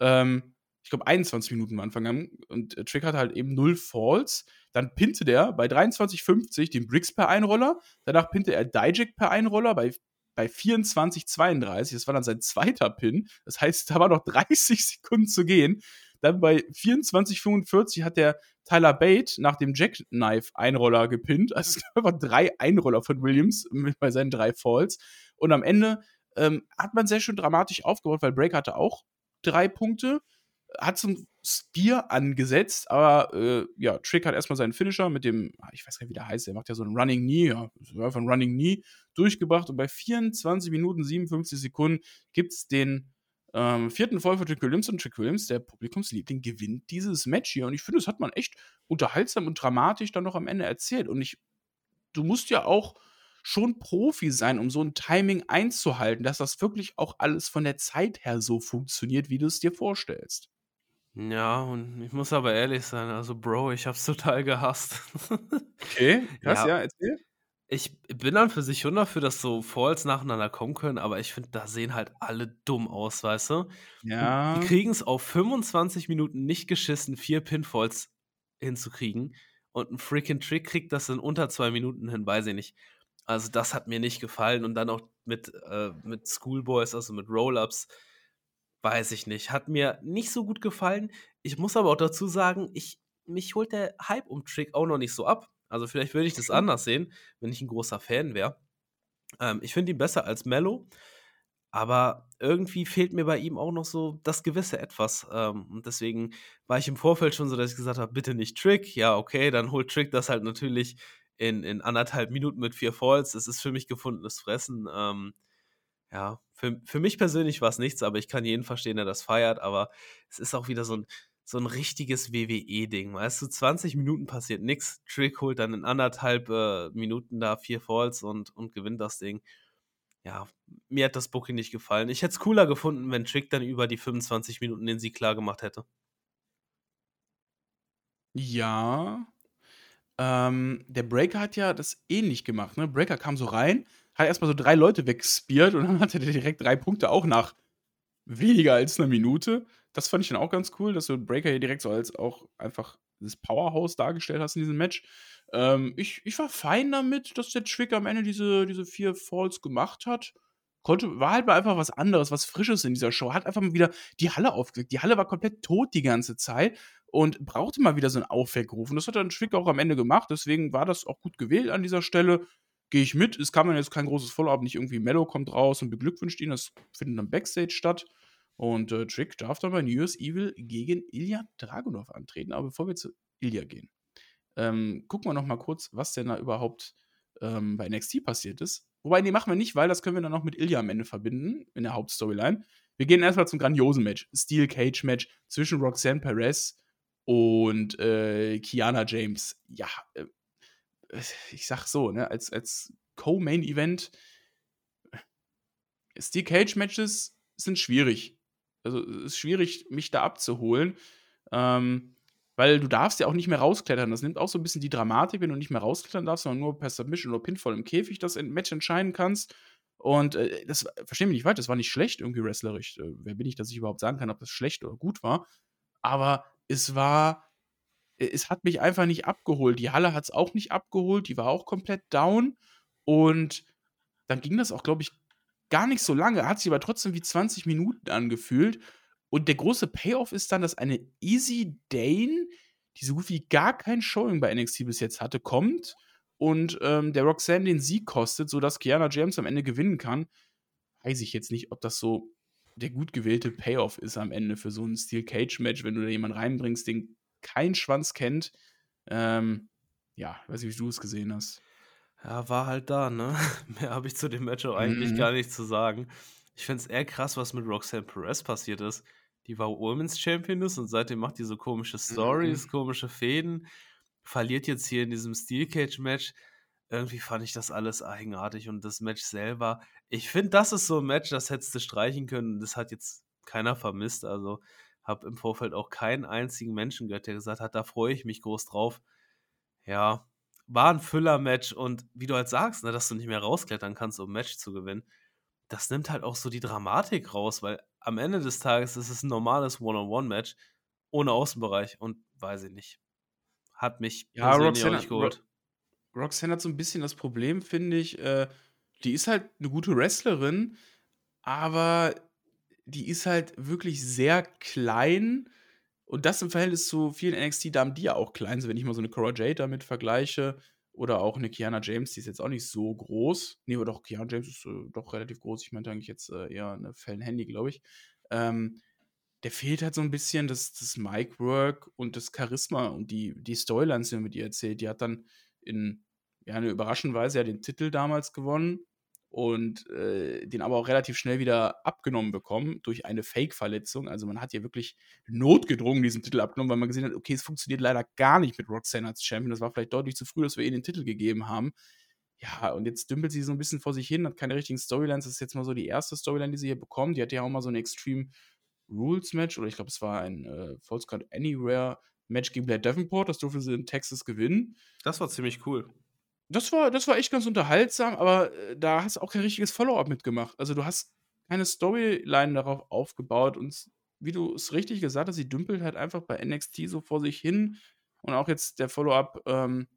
Ähm, ich glaube, 21 Minuten am Anfang an. Und Trick hat halt eben null Falls. Dann pinte der bei 23,50 den Briggs per Einroller. Danach pinte er Dijak per Einroller bei, bei 24,32. Das war dann sein zweiter Pin. Das heißt, da war noch 30 Sekunden zu gehen. Dann bei 24,45 hat der Tyler Bate nach dem Jackknife-Einroller gepinnt. Also es gab drei Einroller von Williams bei seinen drei Falls. Und am Ende ähm, hat man sehr schön dramatisch aufgebaut, weil Break hatte auch drei Punkte, hat zum Spear angesetzt, aber äh, ja, Trick hat erstmal seinen Finisher mit dem, ich weiß gar nicht, wie der heißt, der macht ja so einen Running Knee, ja, einfach ein Running Knee durchgebracht und bei 24 Minuten 57 Sekunden gibt es den ähm, vierten Fall für Trick Williams und Trick Williams, der Publikumsliebling, gewinnt dieses Match hier. Und ich finde, das hat man echt unterhaltsam und dramatisch dann noch am Ende erzählt. Und ich, du musst ja auch schon Profi sein, um so ein Timing einzuhalten, dass das wirklich auch alles von der Zeit her so funktioniert, wie du es dir vorstellst. Ja, und ich muss aber ehrlich sein, also Bro, ich hab's total gehasst. Okay, krass, ja, ja erzähl. Ich bin an für sich schon dafür, dass so Falls nacheinander kommen können, aber ich finde, da sehen halt alle dumm aus, weißt du? Und die Ja. kriegen's auf 25 Minuten nicht geschissen, 4 Pinfalls hinzukriegen und 'n freaking Trick kriegt das in unter 2 Minuten hin, weiß ich nicht. Also, das hat mir nicht gefallen und dann auch mit äh, mit Schoolboys, also mit Roll-Ups, weiß ich nicht. Hat mir nicht so gut gefallen. Ich muss aber auch dazu sagen, ich mich holt der Hype um Trick auch noch nicht so ab. Also, vielleicht würde ich das anders sehen, wenn ich 'n großer Fan wäre. Ähm, ich finde ihn besser als Melo, aber irgendwie fehlt mir bei ihm auch noch so das gewisse Etwas. Ähm, und deswegen war ich im Vorfeld schon so, dass ich gesagt habe: „Bitte nicht Trick.“ Ja, okay, dann holt Trick das halt natürlich in in 1,5 Minuten mit 4 Falls. Das ist für mich gefundenes Fressen. Ähm, ja, für für mich persönlich war's nichts, aber ich kann jeden verstehen, der das feiert, aber es ist auch wieder so 'n so 'n richtiges WWE-Ding, weißt du? 20 Minuten passiert nix. Trick holt dann in 1,5, äh, Minuten da 4 Falls und und gewinnt das Ding. Ja, mir hat das Booking nicht gefallen. Ich hätte es cooler gefunden, wenn Trick dann über die 25 Minuten den Sieg klargemacht hätte. Ja. Ähm, der Breaker hat ja das ähnlich gemacht, ne? Breaker kam so rein, hat erst mal so 3 Leute weggespeart und dann hatte der direkt 3 Punkte auch nach weniger als 'ner Minute. Das fand ich dann auch ganz cool, dass du Breaker hier direkt so als auch einfach das Powerhouse dargestellt hast in diesem Match. Ähm, ich ich war fein damit, dass der Trick am Ende diese diese 4 Falls gemacht hat. Konnte war halt mal einfach was anderes, was Frisches in dieser Show. Hat einfach mal wieder die Halle aufgeweckt. Die Halle war komplett tot die ganze Zeit und brauchte mal wieder so 'n Aufweckruf. Und das hat dann Trick auch am Ende gemacht. Deswegen war das auch gut gewählt an dieser Stelle. Gehe ich mit. Es kam dann jetzt kein großes Follow-up, nicht irgendwie Melo kommt raus und beglückwünscht ihn. Das findet dann Backstage statt. Und, äh, Trick darf dann bei New Year's Evil gegen Ilja Dragunov antreten. Aber bevor wir zu Ilja gehen, ähm, gucken wir noch mal kurz, was denn da überhaupt, ähm, bei NXT passiert ist. Wobei, ne, machen wir nicht, weil das können wir dann noch mit Ilja am Ende verbinden in der Hauptstoryline. Wir gehen erst mal zum grandiosen Match. Steel Cage Match zwischen Roxanne Perez und, äh, Kiana James. Ja, äh, ich sage so, ne, als als Co-Main Event Steel Cage Matches sind schwierig. Also, es ist schwierig, mich da abzuholen, ähm, weil du darfst ja auch nicht mehr rausklettern. Das nimmt auch so 'n bisschen die Dramatik, wenn du nicht mehr rausklettern darfst, sondern nur per Submission oder Pinfall im Käfig das Match entscheiden kannst. Und, äh, das versteh mich nicht falsch, das war nicht schlecht irgendwie wrestlerisch. Äh, wer bin ich, dass ich überhaupt sagen kann, ob das schlecht oder gut war? Aber es war e es hat mich einfach nicht abgeholt. Die Halle hat's auch nicht abgeholt, die war auch komplett down. Und dann ging das auch, glaube ich, gar nicht so lange, hat sich aber trotzdem wie 20 Minuten angefühlt. Und der große Payoff ist dann, dass eine Izzy Dane, die so gut wie gar kein Showing bei NXT bis jetzt hatte, kommt und, ähm, der Roxanne den Sieg kostet, sodass Kiana James am Ende gewinnen kann. Weiß ich jetzt nicht, ob das so der gut gewählte Payoff ist am Ende für so 'n Steel Cage Match, wenn du da jemanden reinbringst, den kein Schwanz kennt. Ähm, ja, weiß nicht, wie du es gesehen hast. Ja, war halt da, ne? Mehr habe ich zu dem Match auch eigentlich Mhm. gar nicht zu sagen. Ich finde es eher krass, was mit Roxanne Perez passiert ist. Die war Women's Championess und seitdem macht die so komische Stories, Mhm. komische Fäden, verliert jetzt hier in diesem Steel Cage Match. Irgendwie fand ich das alles eigenartig und das Match selber ich finde, das ist so 'n Match, das hättest du streichen können. Das hat jetzt keiner vermisst. Also, habe im Vorfeld auch keinen einzigen Menschen gehört, der gesagt hat: „Da freue ich mich groß drauf.“ Ja, war 'n Füller-Match und wie du halt sagst, ne, dass du nicht mehr rausklettern kannst, um 'n Match zu gewinnen. Das nimmt halt auch so die Dramatik raus, weil am Ende des Tages ist es 'n normales One-on-One-Match ohne Außenbereich und weiß ich nicht. Hat mich Ja, persönlich auch Roxanne nicht geholt. Roxanne hat so 'n bisschen das Problem, finde ich, äh, die ist halt 'ne gute Wrestlerin, aber die ist halt wirklich sehr klein und das im Verhältnis zu vielen NXT-Damen, die ja auch klein sind. Wenn ich mal so 'ne Cora Jade damit vergleiche oder auch 'ne Kiana James, die ist jetzt auch nicht so groß. Ne, aber doch, Kiana James ist, äh, doch relativ groß. Ich meinte eigentlich jetzt, äh, eher 'ne Fallon Hendy, glaube ich. Ähm, der fehlt halt so 'n bisschen das das Mic-Work und das Charisma und die die Storylines, die man mit ihr erzählt. Die hat dann in, ja, 'ne überraschenden Weise ja den Titel damals gewonnen und, äh, den aber auch relativ schnell wieder abgenommen bekommen durch eine Fake-Verletzung. Also, man hat ihr wirklich notgedrungen diesen Titel abgenommen, weil man gesehen hat: „Okay, es funktioniert leider gar nicht mit Roxanne als Champion.“ Das war vielleicht deutlich zu früh, dass wir ihr den Titel gegeben haben. Ja, und jetzt dümpelt sie so 'n bisschen vor sich hin, hat keine richtigen Storylines. Das ist jetzt mal so die 1. Storyline, die sie hier bekommt. Die hatte ja auch mal so 'n Extreme Rules Match oder ich glaube, es war ein, äh, Falls Count Anywhere Match gegen Blair Davenport. Das durfte sie in Texas gewinnen. Das war ziemlich cool. Das war das war echt ganz unterhaltsam, aber, äh, da hast du auch kein richtiges Follow-up mitgemacht. Also, du hast keine Storyline darauf aufgebaut und wie du es richtig gesagt hast, sie dümpelt halt einfach bei NXT so vor sich hin und auch jetzt der Follow-up, ähm,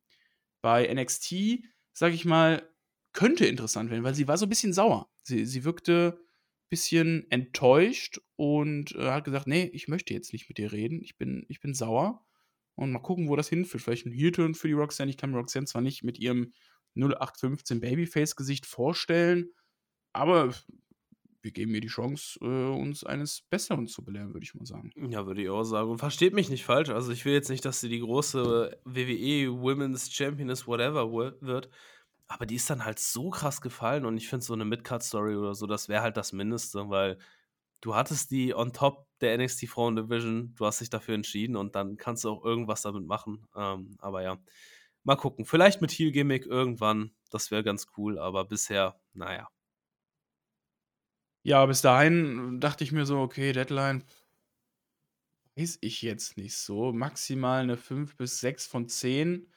bei NXT, sage ich mal, könnte interessant werden, weil sie war so 'n bisschen sauer. Sie sie wirkte bisschen enttäuscht und, äh, hat gesagt: „Ne, ich möchte jetzt nicht mit dir reden. Ich bin ich bin sauer und mal gucken, wo das hinführt. Vielleicht 'n Heel-Turn für die Roxanne.“ Ich kann mir Roxanne zwar nicht mit ihrem 0815 Babyface-Gesicht vorstellen, aber wir geben ihr die Chance, äh, uns eines Besseren zu belehren, würde ich mal sagen. Ja, würde ich auch sagen. Und versteht mich nicht falsch, also, ich will jetzt nicht, dass sie die große WWE Women's Championess whatever wi wird, aber die ist dann halt so krass gefallen und ich finde so 'ne Mid-Card-Story oder so, das wäre halt das Mindeste, weil du hattest die on top der NXT Frauen-Division, du hast dich dafür entschieden und dann kannst du auch irgendwas damit machen. Ähm, aber ja, mal gucken. Vielleicht mit Heel-Gimmick irgendwann, das wäre ganz cool, aber bisher, na ja. Bis dahin dachte ich mir so: „Okay, Deadline“ weiß ich jetzt nicht so. Maximal 'ne 5 bis 6 von 10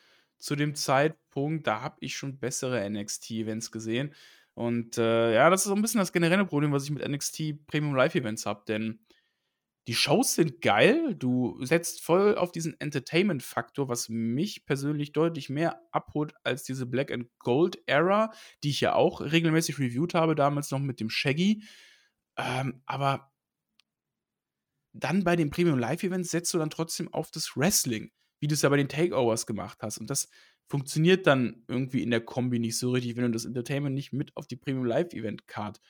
zu dem Zeitpunkt. Da habe ich schon bessere NXT-Events gesehen. Und, äh, ja, das ist so 'n bisschen das generelle Problem, was ich mit NXT Premium Live Events habe, denn die Shows sind geil. Du setzt voll auf diesen Entertainment-Faktor, was mich persönlich deutlich mehr abholt als diese Black and Gold Era, die ich ja auch regelmäßig reviewed habe, damals noch mit dem Shaggy. Ähm, aber dann bei den Premium Live Events setzt du dann trotzdem auf das Wrestling, wie du's ja bei den Takeovers gemacht hast. Und das funktioniert dann irgendwie in der Kombi nicht so richtig, wenn du das Entertainment nicht mit auf die Premium Live Event Card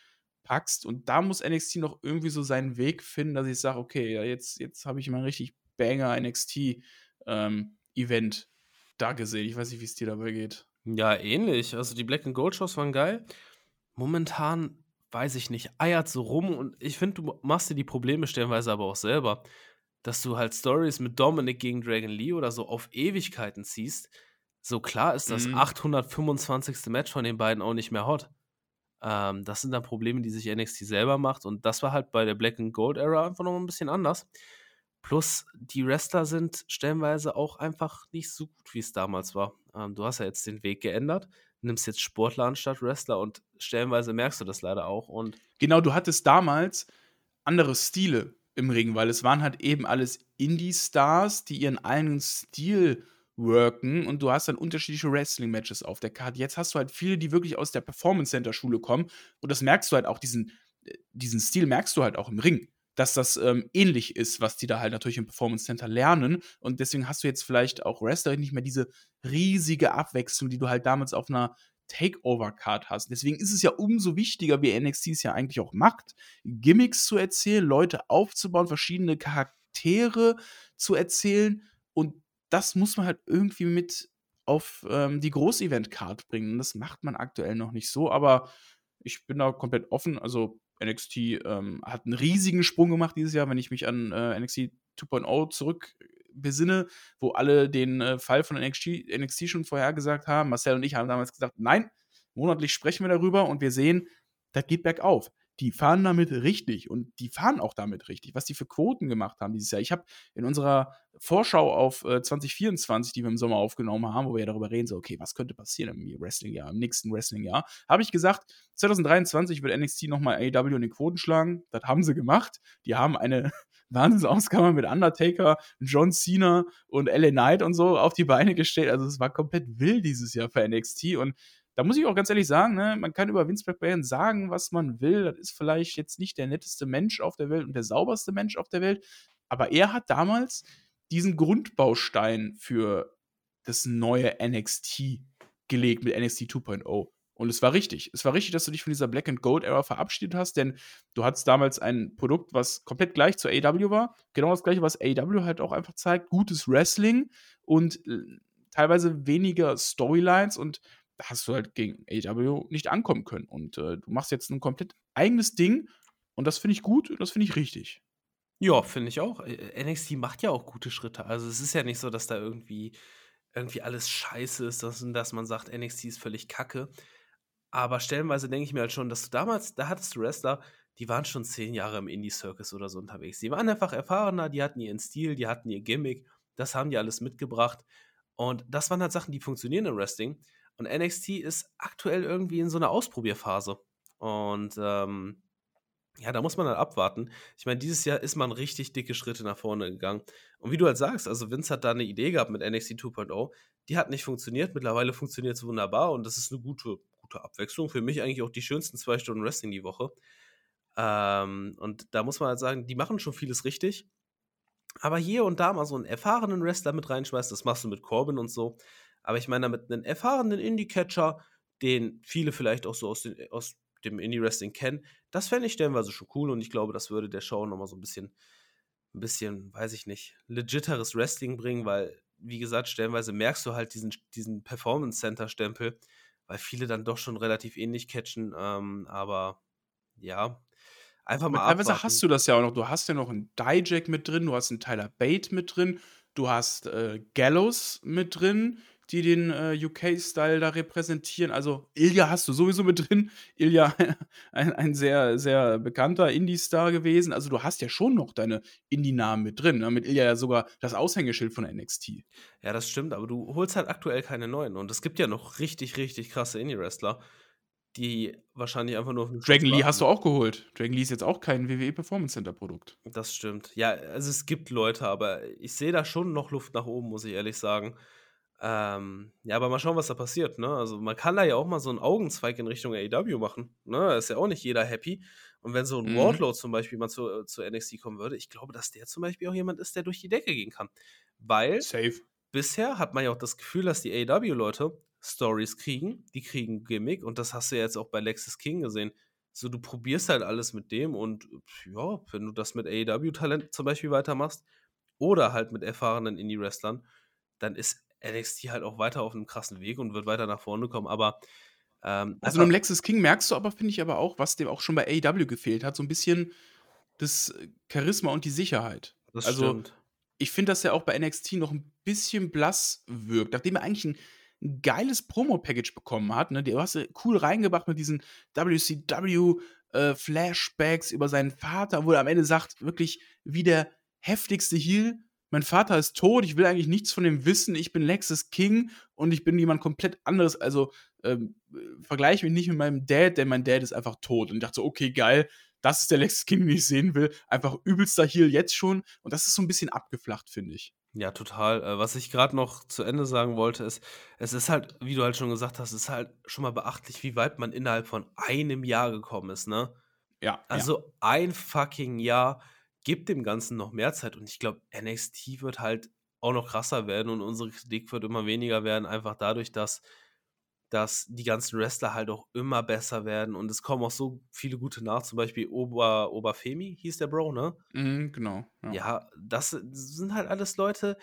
packst. Und da muss NXT noch irgendwie so seinen Weg finden, dass ich sage: „Okay, jetzt jetzt habe ich mal 'n richtig Banger NXT, ähm, Event da gesehen.“ Ich weiß nicht, wie's dir dabei geht. Ja, ähnlich. Also, die Black and Gold Shows waren geil. Momentan, weiß ich nicht, eiert so rum und ich finde, du machst dir die Probleme stellenweise aber auch selber, dass du halt Stories mit Dominic gegen Dragon Lee oder so auf Ewigkeiten ziehst. So klar ist das Mhm. 825. Match von den beiden auch nicht mehr hot. Ähm, das sind dann Probleme, die sich NXT selber macht und das war halt bei der Black and Gold Era einfach noch mal 'n bisschen anders. Plus die Wrestler sind stellenweise auch einfach nicht so gut, wie's damals war. Ähm, du hast ja jetzt den Weg geändert, nimmst jetzt Sportler anstatt Wrestler und stellenweise merkst du das leider auch und Genau, du hattest damals andere Stile im Ring, weil es waren halt eben alles Indie-Stars, die ihren eigenen Stil worken und du hast dann unterschiedliche Wrestling-Matches auf der Card. Jetzt hast du halt viele, die wirklich aus der Performance-Center-Schule kommen und das merkst du halt auch, diesen äh, diesen Stil merkst du halt auch im Ring, dass das, ähm, ähnlich ist, was die da halt natürlich im Performance Center lernen. Und deswegen hast du jetzt vielleicht auch Wrestler nicht mehr diese riesige Abwechslung, die du halt damals auf 'ner Takeover-Card hast. Deswegen ist es ja umso wichtiger, wie NXT es ja eigentlich auch macht, Gimmicks zu erzählen, Leute aufzubauen, verschiedene Charaktere zu erzählen. Und das muss man halt irgendwie mit auf, ähm, die Groß-Event-Card bringen. Und das macht man aktuell noch nicht so, aber ich bin da komplett offen. Also, NXT, ähm, hat 'n riesigen Sprung gemacht dieses Jahr, wenn ich mich an, äh, NXT 2.0 zurück besinne, wo alle den, äh, Fall von NXT NXT schon vorhergesagt haben. Marcel und ich haben damals gesagt: „Nein, monatlich sprechen wir darüber und wir sehen, das geht bergauf.“ Die fahren damit richtig und die fahren auch damit richtig, was die für Quoten gemacht haben dieses Jahr. Ich habe in unserer Vorschau auf, äh, 2024, die wir im Sommer aufgenommen haben, wo wir ja darüber reden, so: „Okay, was könnte passieren im Wrestling-Jahr im nächsten Wrestling-Jahr?“ Habe ich gesagt: „2023 wird NXT noch mal AEW in den Quoten schlagen.“ Das haben sie gemacht. Die haben eine Wahnsinnsausgabe mit Undertaker, John Cena und LA Knight und so auf die Beine gestellt. Also, es war komplett wild dieses Jahr für NXT und da muss ich auch ganz ehrlich sagen, ne, man kann über Vince McMahon sagen, was man will. Das ist vielleicht jetzt nicht der netteste Mensch auf der Welt und der sauberste Mensch auf der Welt, aber er hat damals diesen Grundbaustein für das neue NXT gelegt mit NXT 2.0. Und es war richtig. Es war richtig, dass du dich von dieser Black and Gold Era verabschiedet hast, denn du hattest damals ein Produkt, was komplett gleich zu AEW war. Genau das Gleiche, was AEW halt auch einfach zeigt, gutes Wrestling und, äh, teilweise weniger Storylines und da hast du halt gegen AEW nicht ankommen können. Und, äh, du machst jetzt 'n komplett eigenes Ding und das finde ich gut und das finde ich richtig. Ja, finde ich auch. NXT macht ja auch gute Schritte. Also, es ist ja nicht so, dass da irgendwie irgendwie alles scheiße ist, dass dass man sagt, NXT ist völlig Kacke. Aber stellenweise denke ich mir halt schon, dass du damals da hattest du Wrestler, die waren schon 10 Jahre im Indie-Circus oder so unterwegs. Die waren einfach erfahrener, die hatten ihren Stil, die hatten ihr Gimmick, das haben die alles mitgebracht. Und das waren halt Sachen, die funktionieren im Wrestling. Und NXT ist aktuell irgendwie in so einer Ausprobierphase. Und ähm, ja, da muss man dann abwarten. Ich meine, dieses Jahr ist man richtig dicke Schritte nach vorne gegangen. Und wie du halt sagst, also Vince hat da eine Idee gehabt mit NXT 2.0. Die hat nicht funktioniert. Mittlerweile funktioniert es wunderbar und das ist eine gute, gute Abwechslung. Für mich eigentlich auch die schönsten zwei Stunden Wrestling die Woche. Ähm, und da muss man halt sagen, die machen schon vieles richtig. Aber hier und da mal so einen erfahrenen Wrestler mit reinschmeißen, das machst du mit Corbin und so. Aber ich meine damit einen erfahrenen Indie-Catcher, den viele vielleicht auch so aus, den, aus dem Indie-Wrestling kennen, das fände ich stellenweise schon cool und ich glaube, das würde der Show nochmal so ein bisschen, ein bisschen, weiß ich nicht, legiteres Wrestling bringen, weil, wie gesagt, stellenweise merkst du halt diesen, diesen Performance-Center-Stempel, weil viele dann doch schon relativ ähnlich catchen, ähm, aber ja, einfach mal Teilweise abwarten. hast du das ja auch noch. Du hast ja noch einen Dijak mit drin, du hast einen Tyler Bate mit drin, du hast äh, Gallows mit drin, die den äh, UK-Style da repräsentieren. Also Ilya hast du sowieso mit drin. Ilya, ein, ein sehr, sehr bekannter Indie-Star gewesen. Also du hast ja schon noch deine Indie-Namen mit drin. Ne? Mit Ilya ja sogar das Aushängeschild von NXT. Ja, das stimmt, aber du holst halt aktuell keine neuen. Und es gibt ja noch richtig, richtig krasse Indie-Wrestler die wahrscheinlich einfach nur auf Dragon Lee hast du auch geholt. Dragon Lee ist jetzt auch kein WWE Performance Center Produkt. Das stimmt. Ja, also es gibt Leute, aber ich sehe da schon noch Luft nach oben, muss ich ehrlich sagen. Ähm, ja, aber mal schauen, was da passiert. Ne? Also man kann da ja auch mal so einen Augenzweig in Richtung AEW machen. Ne? Da ist ja auch nicht jeder happy. Und wenn so ein mhm. Wardlow zum Beispiel mal zu, äh, zu NXT kommen würde, ich glaube, dass der zum Beispiel auch jemand ist, der durch die Decke gehen kann. Weil Safe. bisher hat man ja auch das Gefühl, dass die AEW-Leute Stories kriegen, die kriegen Gimmick und das hast du ja jetzt auch bei Lexis King gesehen. So, du probierst halt alles mit dem und ja, wenn du das mit AEW-Talent zum Beispiel weitermachst oder halt mit erfahrenen Indie-Wrestlern, dann ist NXT halt auch weiter auf einem krassen Weg und wird weiter nach vorne kommen. Aber ähm, also einem Lexis King merkst du aber, finde ich aber auch, was dem auch schon bei AEW gefehlt hat, so ein bisschen das Charisma und die Sicherheit. Das also, stimmt. Ich finde, dass er auch bei NXT noch ein bisschen blass wirkt, nachdem er eigentlich ein ein geiles Promo-Package bekommen hat. Ne? Du hast cool reingebracht mit diesen WCW-Flashbacks äh, über seinen Vater, wo er am Ende sagt, wirklich wie der heftigste Heal. Mein Vater ist tot, ich will eigentlich nichts von dem wissen, ich bin Lexus King und ich bin jemand komplett anderes. Also ähm, vergleiche mich nicht mit meinem Dad, denn mein Dad ist einfach tot. Und ich dachte so, okay, geil, das ist der Lexus King, den ich sehen will. Einfach übelster Heal jetzt schon. Und das ist so ein bisschen abgeflacht, finde ich. Ja, total. Äh, was ich gerade noch zu Ende sagen wollte, ist, es ist halt, wie du halt schon gesagt hast, es ist halt schon mal beachtlich, wie weit man innerhalb von einem Jahr gekommen ist, ne? Ja. Also ja. ein fucking Jahr gibt dem Ganzen noch mehr Zeit und ich glaube, NXT wird halt auch noch krasser werden und unsere Kritik wird immer weniger werden, einfach dadurch, dass dass die ganzen Wrestler halt auch immer besser werden und es kommen auch so viele gute nach, zum Beispiel Ober, Oberfemi hieß der Bro, ne? Mhm, genau. Ja. ja, das sind halt alles Leute,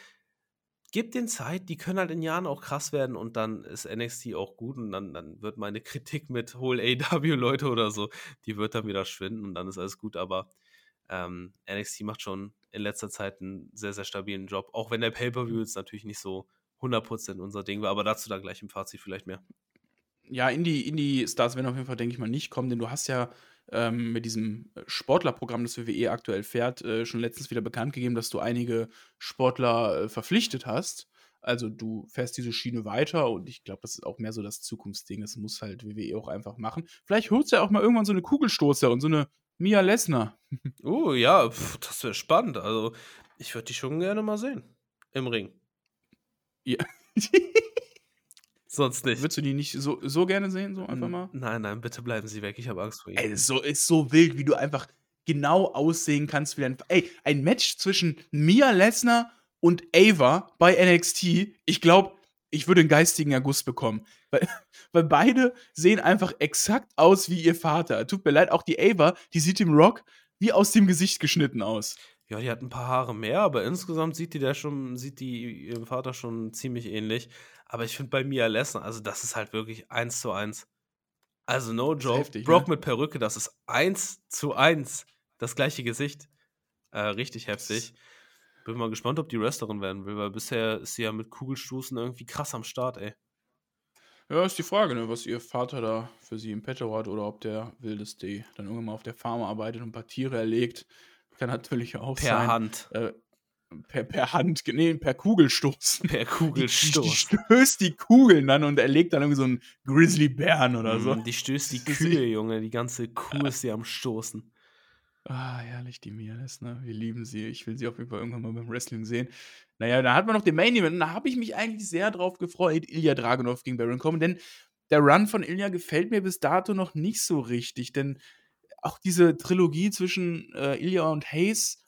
gib den Zeit, die können halt in Jahren auch krass werden und dann ist NXT auch gut und dann, dann wird meine Kritik mit hol AW-Leute oder so, die wird dann wieder schwinden und dann ist alles gut, aber ähm, NXT macht schon in letzter Zeit einen sehr, sehr stabilen Job, auch wenn der Pay-Per-View jetzt natürlich nicht so 100% unser Ding war, aber dazu dann gleich im Fazit vielleicht mehr. Ja, Indie, Indie-Stars werden auf jeden Fall, denke ich mal, nicht kommen, denn du hast ja ähm, mit diesem Sportlerprogramm, das WWE aktuell fährt, äh, schon letztens wieder bekannt gegeben, dass du einige Sportler äh, verpflichtet hast. Also du fährst diese Schiene weiter und ich glaube, das ist auch mehr so das Zukunftsding. Das muss halt WWE auch einfach machen. Vielleicht holst du ja auch mal irgendwann so eine Kugelstoßer und so eine Mia Lesnar. Oh ja, pf, das wäre spannend. Also ich würde die schon gerne mal sehen. Im Ring. Ja. Sonst nicht. Würdest du die nicht so, so gerne sehen, so einfach mal? Nein, nein, bitte bleiben Sie weg. Ich habe Angst vor Ihnen. Ey, ist so, ist so wild, wie du einfach genau aussehen kannst wie ein. Ey, ein Match zwischen Mia Lesnar und Ava bei NXT. Ich glaube, ich würde einen geistigen August bekommen. Weil, weil beide sehen einfach exakt aus wie ihr Vater. Tut mir leid, auch die Ava, die sieht dem Rock wie aus dem Gesicht geschnitten aus. Ja, die hat ein paar Haare mehr, aber insgesamt sieht die der schon, sieht die ihrem Vater schon ziemlich ähnlich. Aber ich finde bei Mia Lesnar, also das ist halt wirklich eins zu eins. Also no joke. Heftig, Brock ne? mit Perücke, das ist eins zu eins. Das gleiche Gesicht. Äh, richtig heftig. Bin mal gespannt, ob die Wrestlerin werden will, weil bisher ist sie ja mit Kugelstoßen irgendwie krass am Start, ey. Ja, ist die Frage, ne, was ihr Vater da für sie im Petto hat oder ob der Wildeste dann irgendwann mal auf der Farm arbeitet und ein paar Tiere erlegt. Kann natürlich auch per sein. Hand. Äh, per, per Hand, nee, per Kugelstoß. Per Kugelstoß. Die, die, stößt die Kugeln dann und er legt dann irgendwie so einen Grizzlybären oder so. Mm, die stößt die Kühe, Junge. Die ganze Kuh ist sie am Stoßen. Ah, herrlich, die Mianes, ne? Wir lieben sie. Ich will sie auf jeden Fall irgendwann mal beim Wrestling sehen. Naja, da hat man noch den Main Event und da habe ich mich eigentlich sehr drauf gefreut. Ilya Dragunov gegen Baron Corbin, denn der Run von Ilya gefällt mir bis dato noch nicht so richtig, denn auch diese Trilogie zwischen äh, Ilya und Hayes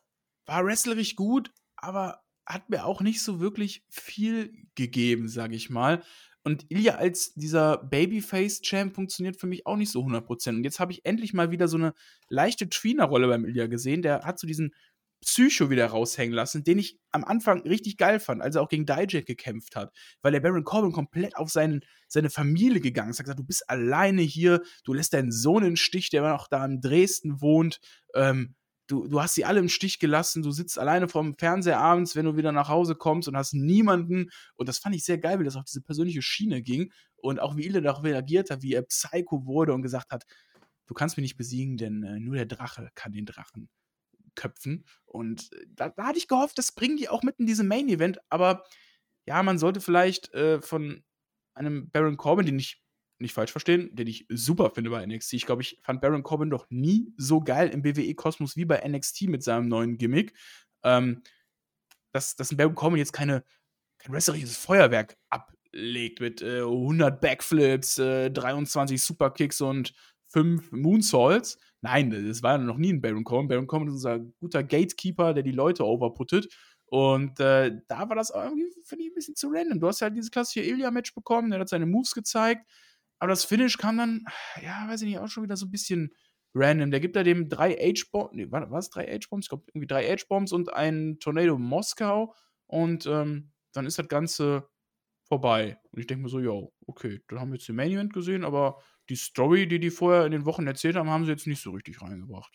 war wrestlerisch gut, aber hat mir auch nicht so wirklich viel gegeben, sage ich mal. Und Ilya als dieser Babyface-Champ funktioniert für mich auch nicht so 100%. Und jetzt habe ich endlich mal wieder so eine leichte Tweener-Rolle beim Ilya gesehen. Der hat so diesen Psycho wieder raushängen lassen, den ich am Anfang richtig geil fand, als er auch gegen Dijak gekämpft hat, weil der Baron Corbin komplett auf seinen, seine Familie gegangen ist. Er hat gesagt, du bist alleine hier, du lässt deinen Sohn den Stich, der noch da in Dresden wohnt. Ähm, du, du hast sie alle im Stich gelassen, du sitzt alleine vorm Fernseher abends, wenn du wieder nach Hause kommst und hast niemanden. Und das fand ich sehr geil, wie das auf diese persönliche Schiene ging und auch wie Ilde darauf reagiert hat, wie er Psycho wurde und gesagt hat, du kannst mich nicht besiegen, denn äh, nur der Drache kann den Drachen köpfen. Und äh, da, da, hatte ich gehofft, das bringen die auch mit in diesem Main-Event, aber ja, man sollte vielleicht äh, von einem Baron Corbin, den ich nicht falsch verstehen, den ich super finde bei NXT. Ich glaube, ich fand Baron Corbin doch nie so geil im WWE-Kosmos wie bei NXT mit seinem neuen Gimmick. Ähm, dass, dass ein Baron Corbin jetzt keine, kein wrestlerisches Feuerwerk ablegt mit äh, 100 Backflips, äh, 23 Superkicks und 5 Moonsaults. Nein, das war noch nie ein Baron Corbin. Baron Corbin ist unser guter Gatekeeper, der die Leute overputtet. Und äh, da war das irgendwie, finde ich, ein bisschen zu random. Du hast halt dieses klassische Ilya-Match bekommen, der hat seine Moves gezeigt aber das Finish kam dann, ja, weiß ich nicht, auch schon wieder so ein bisschen random. Der gibt da dem drei H-Bombs, nee, war es drei H-Bombs? Ich glaube, irgendwie drei H-Bombs und ein Tornado Moskau. Und ähm, dann ist das Ganze vorbei. Und ich denke mir so, yo, okay, dann haben wir jetzt den Main Event gesehen, aber die Story, die die vorher in den Wochen erzählt haben, haben sie jetzt nicht so richtig reingebracht.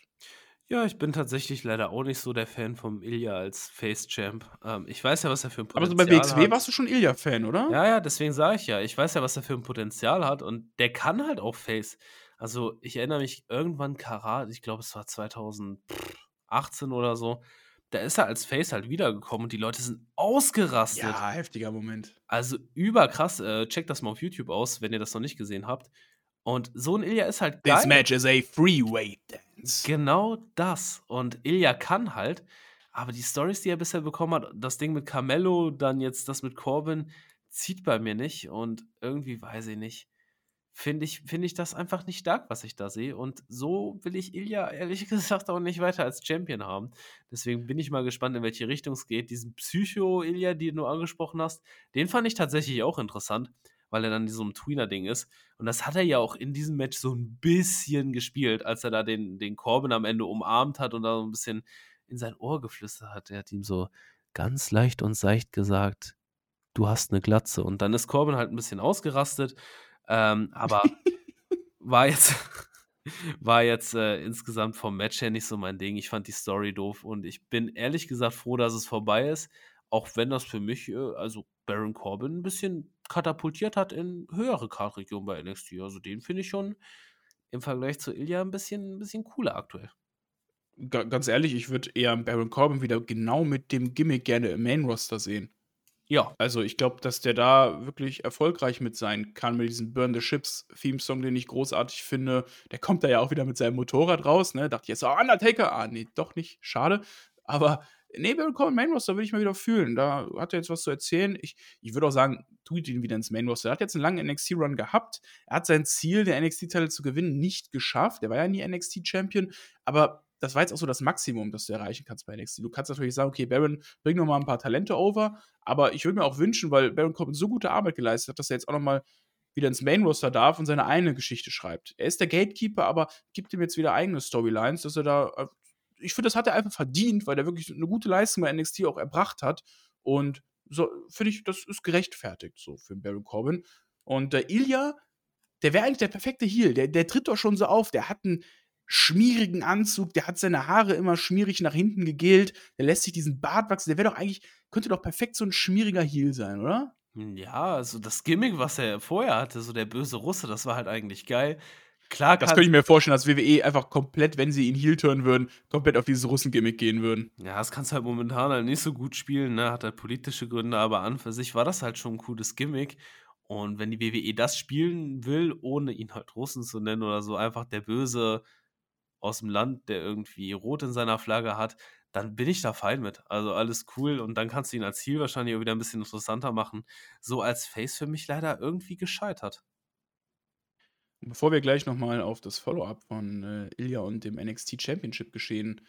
Ja, ich bin tatsächlich leider auch nicht so der Fan vom Ilya als Face-Champ. Ähm, ich weiß ja, was er für ein Aber so bei WXW hat. warst du schon Ilya-Fan, oder? Ja, ja, deswegen sage ich ja. Ich weiß ja, was er für ein Potenzial hat und der kann halt auch Face. Also, ich erinnere mich irgendwann Karat, ich glaube, es war 2018 oder so. Da ist er als Face halt wiedergekommen und die Leute sind ausgerastet. Ja, heftiger Moment. Also überkrass. Äh, checkt das mal auf YouTube aus, wenn ihr das noch nicht gesehen habt. Und so ein Ilya ist halt geil. This match is a freeway dance. Genau das. Und Ilya kann halt, aber die Stories, die er bisher bekommen hat, das Ding mit Carmelo, dann jetzt das mit Corbin, zieht bei mir nicht. Und irgendwie weiß ich nicht. Finde ich, find ich das einfach nicht stark, was ich da sehe. Und so will ich Ilya ehrlich gesagt auch nicht weiter als Champion haben. Deswegen bin ich mal gespannt, in welche Richtung es geht. Diesen Psycho-Ilya, den du angesprochen hast, den fand ich tatsächlich auch interessant weil er dann in so einem Tweener-Ding ist. Und das hat er ja auch in diesem Match so ein bisschen gespielt, als er da den, den Corbin am Ende umarmt hat und da so ein bisschen in sein Ohr geflüstert hat. Er hat ihm so ganz leicht und seicht gesagt, du hast eine Glatze. Und dann ist Corbin halt ein bisschen ausgerastet, ähm, aber war jetzt, war jetzt äh, insgesamt vom Match her nicht so mein Ding. Ich fand die Story doof und ich bin ehrlich gesagt froh, dass es vorbei ist. Auch wenn das für mich, äh, also Baron Corbin, ein bisschen katapultiert hat in höhere Kartregionen bei NXT. Also den finde ich schon im Vergleich zu Ilya ein bisschen, ein bisschen cooler aktuell. ganz ehrlich, ich würde eher Baron Corbin wieder genau mit dem Gimmick gerne im Main-Roster sehen. Ja. Also ich glaube, dass der da wirklich erfolgreich mit sein kann, mit diesem Burn the Ships Theme-Song, den ich großartig finde. Der kommt da ja auch wieder mit seinem Motorrad raus, ne? Dachte ich jetzt, oh, Undertaker. Ah, nee, doch nicht. Schade. Aber nee, Baron Corbin Main Roster würde ich mal wieder fühlen. Da hat er jetzt was zu erzählen. Ich, ich würde auch sagen, tut ihn wieder ins Main Roster. Er hat jetzt einen langen NXT-Run gehabt. Er hat sein Ziel, der NXT-Titel zu gewinnen, nicht geschafft. Er war ja nie NXT-Champion, aber das war jetzt auch so das Maximum, das du erreichen kannst bei NXT. Du kannst natürlich sagen, okay, Baron, bring noch mal ein paar Talente over, aber ich würde mir auch wünschen, weil Baron Corbin so gute Arbeit geleistet hat, dass er jetzt auch noch mal wieder ins Main Roster darf und seine eigene Geschichte schreibt. Er ist der Gatekeeper, aber gibt ihm jetzt wieder eigene Storylines, dass er da äh, ich finde, das hat er einfach verdient, weil er wirklich eine gute Leistung bei NXT auch erbracht hat. Und so finde ich, das ist gerechtfertigt so für Baron Corbin. Und der Ilya, der wäre eigentlich der perfekte Heel. Der, der tritt doch schon so auf. Der hat einen schmierigen Anzug, der hat seine Haare immer schmierig nach hinten gegelt, der lässt sich diesen Bart wachsen. Der wäre doch eigentlich, könnte doch perfekt so ein schmieriger Heel sein, oder? Ja, also das Gimmick, was er vorher hatte, so der böse Russe, das war halt eigentlich geil. Klar, das könnte ich mir vorstellen, dass WWE einfach komplett, wenn sie ihn heel turnen würden, komplett auf dieses Russen-Gimmick gehen würden. Ja, das kannst du halt momentan halt nicht so gut spielen, ne? Hat halt politische Gründe, aber an für sich war das halt schon ein cooles Gimmick. Und wenn die WWE das spielen will, ohne ihn halt Russen zu nennen oder so, einfach der Böse aus dem Land, der irgendwie Rot in seiner Flagge hat, dann bin ich da fein mit. Also alles cool und dann kannst du ihn als Ziel wahrscheinlich auch wieder ein bisschen interessanter machen. So als Face für mich leider irgendwie gescheitert. Bevor wir gleich nochmal auf das Follow-up von äh, Ilya und dem NXT Championship geschehen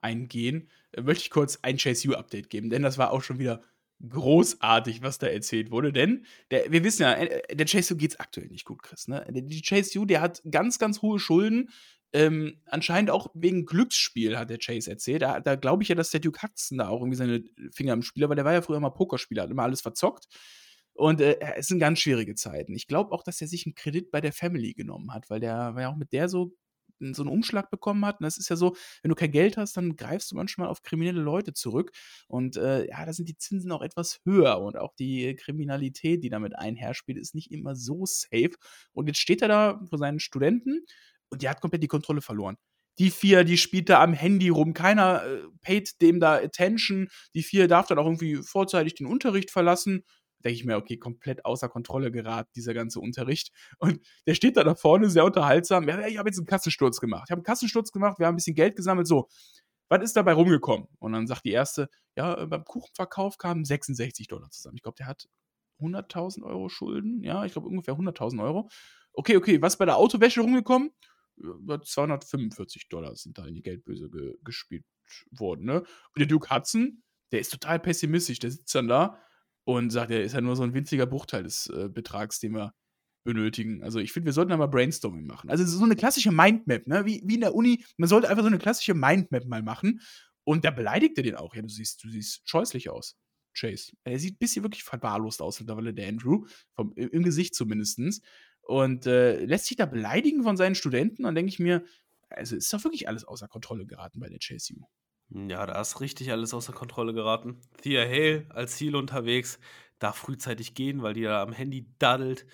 eingehen, äh, möchte ich kurz ein Chase U-Update geben, denn das war auch schon wieder großartig, was da erzählt wurde. Denn der, wir wissen ja, äh, der Chase U geht's aktuell nicht gut, Chris. Ne? Der, die Chase U, der hat ganz, ganz hohe Schulden. Ähm, anscheinend auch wegen Glücksspiel, hat der Chase erzählt. Da, da glaube ich ja, dass der Duke Hudson da auch irgendwie seine Finger im Spiel hat, weil der war ja früher mal Pokerspieler, hat immer alles verzockt. Und äh, es sind ganz schwierige Zeiten. Ich glaube auch, dass er sich einen Kredit bei der Family genommen hat, weil der, weil er auch mit der so so einen Umschlag bekommen hat. Und das ist ja so, wenn du kein Geld hast, dann greifst du manchmal auf kriminelle Leute zurück. Und äh, ja, da sind die Zinsen auch etwas höher und auch die Kriminalität, die damit einherspielt, ist nicht immer so safe. Und jetzt steht er da vor seinen Studenten und der hat komplett die Kontrolle verloren. Die vier, die spielt da am Handy rum, keiner äh, paid dem da Attention. Die vier darf dann auch irgendwie vorzeitig den Unterricht verlassen denke ich mir, okay, komplett außer Kontrolle geraten, dieser ganze Unterricht. Und der steht da da vorne, sehr unterhaltsam. Ja, ich habe jetzt einen Kassensturz gemacht. Ich habe einen Kassensturz gemacht, wir haben ein bisschen Geld gesammelt. So, was ist dabei rumgekommen? Und dann sagt die erste, ja, äh, beim Kuchenverkauf kamen 66 Dollar zusammen. Ich glaube, der hat 100.000 Euro Schulden. Ja, ich glaube ungefähr 100.000 Euro. Okay, okay, was ist bei der Autowäsche rumgekommen? 245 Dollar sind da in die Geldböse ge gespielt worden. Ne? Und der Duke Hudson, der ist total pessimistisch. Der sitzt dann da und sagt, er ist ja nur so ein winziger Bruchteil des äh, Betrags, den wir benötigen. Also ich finde, wir sollten mal Brainstorming machen. Also so eine klassische Mindmap, ne? Wie, wie in der Uni, man sollte einfach so eine klassische Mindmap mal machen. Und da beleidigt er den auch. Ja, du siehst, du siehst scheußlich aus. Chase. Er sieht ein bisschen wirklich verwahrlost aus mittlerweile, der Andrew. Vom, Im Gesicht zumindest. Und äh, lässt sich da beleidigen von seinen Studenten. Dann denke ich mir, also ist doch wirklich alles außer Kontrolle geraten bei der Chase U. Ja, da ist richtig alles außer Kontrolle geraten. Thea Hale als Ziel unterwegs, darf frühzeitig gehen, weil die da am Handy daddelt.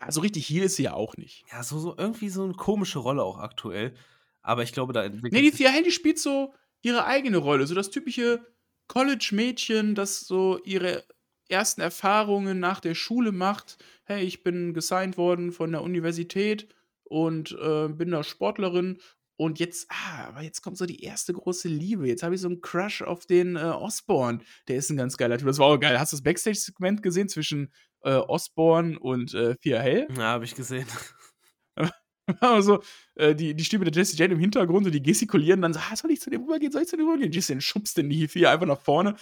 Ja, so richtig Heal ist sie ja auch nicht. Ja, so, so irgendwie so eine komische Rolle auch aktuell. Aber ich glaube, da entwickelt Nee, die Thea Hale, die spielt so ihre eigene Rolle. So das typische College-Mädchen, das so ihre ersten Erfahrungen nach der Schule macht. Hey, ich bin gesigned worden von der Universität und äh, bin da Sportlerin und jetzt, ah, aber jetzt kommt so die erste große Liebe. Jetzt habe ich so einen Crush auf den äh, Osborne. Der ist ein ganz geiler Typ. Das war auch geil. Hast du das Backstage-Segment gesehen zwischen äh, Osborne und äh, Thea Hell? Ja, habe ich gesehen. also, äh, die, die Stimme der Jesse Jane im Hintergrund und die gestikulieren dann so, ah, soll ich zu dem rübergehen, soll ich zu dem rübergehen? Jesse schubst den vier einfach nach vorne.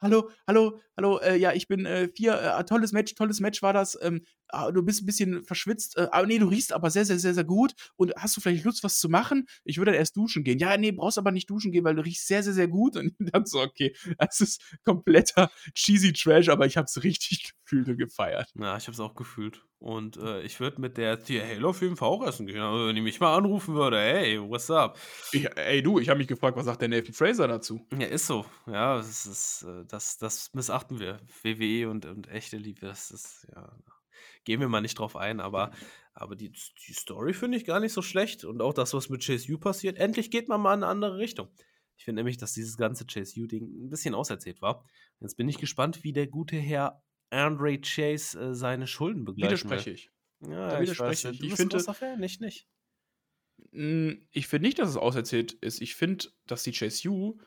Hallo, hallo, hallo, äh, ja, ich bin äh, vier, äh, tolles Match, tolles Match war das. Ähm, ah, du bist ein bisschen verschwitzt, äh, aber nee, du riechst aber sehr, sehr, sehr, sehr gut und hast du vielleicht Lust, was zu machen? Ich würde dann erst duschen gehen. Ja, nee, brauchst aber nicht duschen gehen, weil du riechst sehr, sehr, sehr gut. Und dann so, okay, das ist kompletter cheesy Trash, aber ich hab's richtig gefühlt und gefeiert. Ja, ich hab's auch gefühlt. Und ich würde mit der Tier Halo auf jeden Fall auch essen gehen. Also, die mich mal anrufen würde, hey, what's up? Ich, ey, du, ich habe mich gefragt, was sagt der Nathan Fraser dazu? Ja, ist so. Ja, das, ist, äh, das, das missachten wir. WWE und, und echte Liebe, das ist, ja, gehen wir mal nicht drauf ein, aber, aber die, die Story finde ich gar nicht so schlecht. Und auch das, was mit Chase U passiert, endlich geht man mal in eine andere Richtung. Ich finde nämlich, dass dieses ganze Chase U-Ding ein bisschen auserzählt war. Jetzt bin ich gespannt, wie der gute Herr Andre Chase äh, seine Schulden begleichen Widerspreche ich. Ja, da widerspreche ich. ich. Ich finde, nicht, nicht. Hm, ich finde nicht, dass es auserzählt ist. Ich finde, dass die Chase U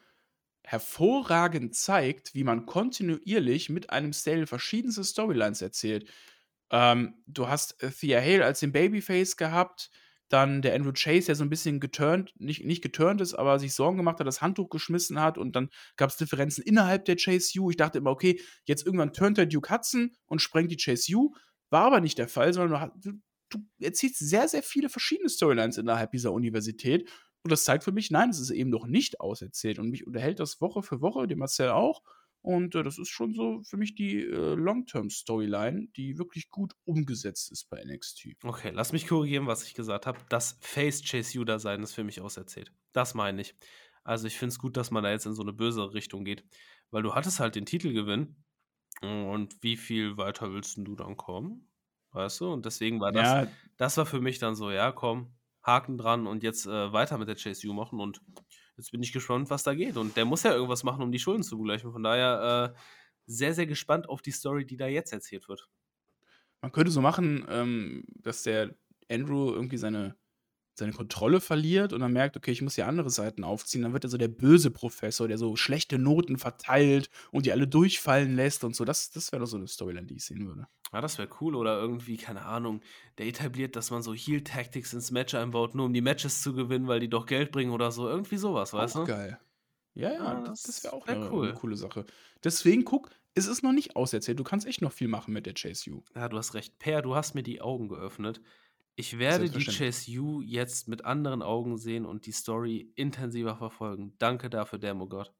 hervorragend zeigt, wie man kontinuierlich mit einem Stale verschiedenste Storylines erzählt. Ähm, du hast äh, Thea Hale als den Babyface gehabt, dann der Andrew Chase, der so ein bisschen geturnt, nicht, nicht geturnt ist, aber sich Sorgen gemacht hat, das Handtuch geschmissen hat und dann gab es Differenzen innerhalb der Chase U. Ich dachte immer, okay, jetzt irgendwann turnt der Duke Hudson und sprengt die Chase U. War aber nicht der Fall, sondern du, du erzählst sehr, sehr viele verschiedene Storylines innerhalb dieser Universität. Und das zeigt für mich, nein, es ist eben noch nicht auserzählt. Und mich unterhält das Woche für Woche, dem Marcel auch. Und äh, das ist schon so für mich die äh, Long-Term-Storyline, die wirklich gut umgesetzt ist bei NXT. Okay, lass mich korrigieren, was ich gesagt habe. Das Face Chase Judah sein ist für mich auserzählt. Das meine ich. Also ich finde es gut, dass man da jetzt in so eine böse Richtung geht, weil du hattest halt den Titelgewinn. Und wie viel weiter willst du dann kommen? Weißt du? Und deswegen war das Ja. das war für mich dann so: „Ja, komm, Haken dran und jetzt, äh, weiter mit der Chase U machen.“ Und jetzt bin ich gespannt, was da geht. Und der muss ja irgendwas machen, um die Schulden zu begleichen. Von daher, äh, sehr, sehr gespannt auf die Story, die da jetzt erzählt wird. Man könnte so machen, ähm, dass der Andrew irgendwie seine seine Kontrolle verliert und dann merkt: „Okay, ich muss hier andere Seiten aufziehen.“ Dann wird er so der böse Professor, der so schlechte Noten verteilt und die alle durchfallen lässt und so. Das das wäre doch so 'ne Storyline, die ich sehen würde. Ja, das wäre cool. Oder irgendwie, keine Ahnung, der etabliert, dass man so Heel-Tactics ins Match einbaut, nur um die Matches zu gewinnen, weil die doch Geld bringen oder so. Irgendwie sowas, weißt du? geil. Ja, ja, Ja, das das wäre auch wäre 'ne 'ne cool. coole Sache. Deswegen guck, es ist noch nicht auserzählt. Du kannst echt noch viel machen mit der Chase U. Ja, du hast recht. Per, du hast mir die Augen geöffnet. Ich werde die. Chase U jetzt mit anderen Augen sehen und die Story intensiver verfolgen. Danke dafür, Demogod.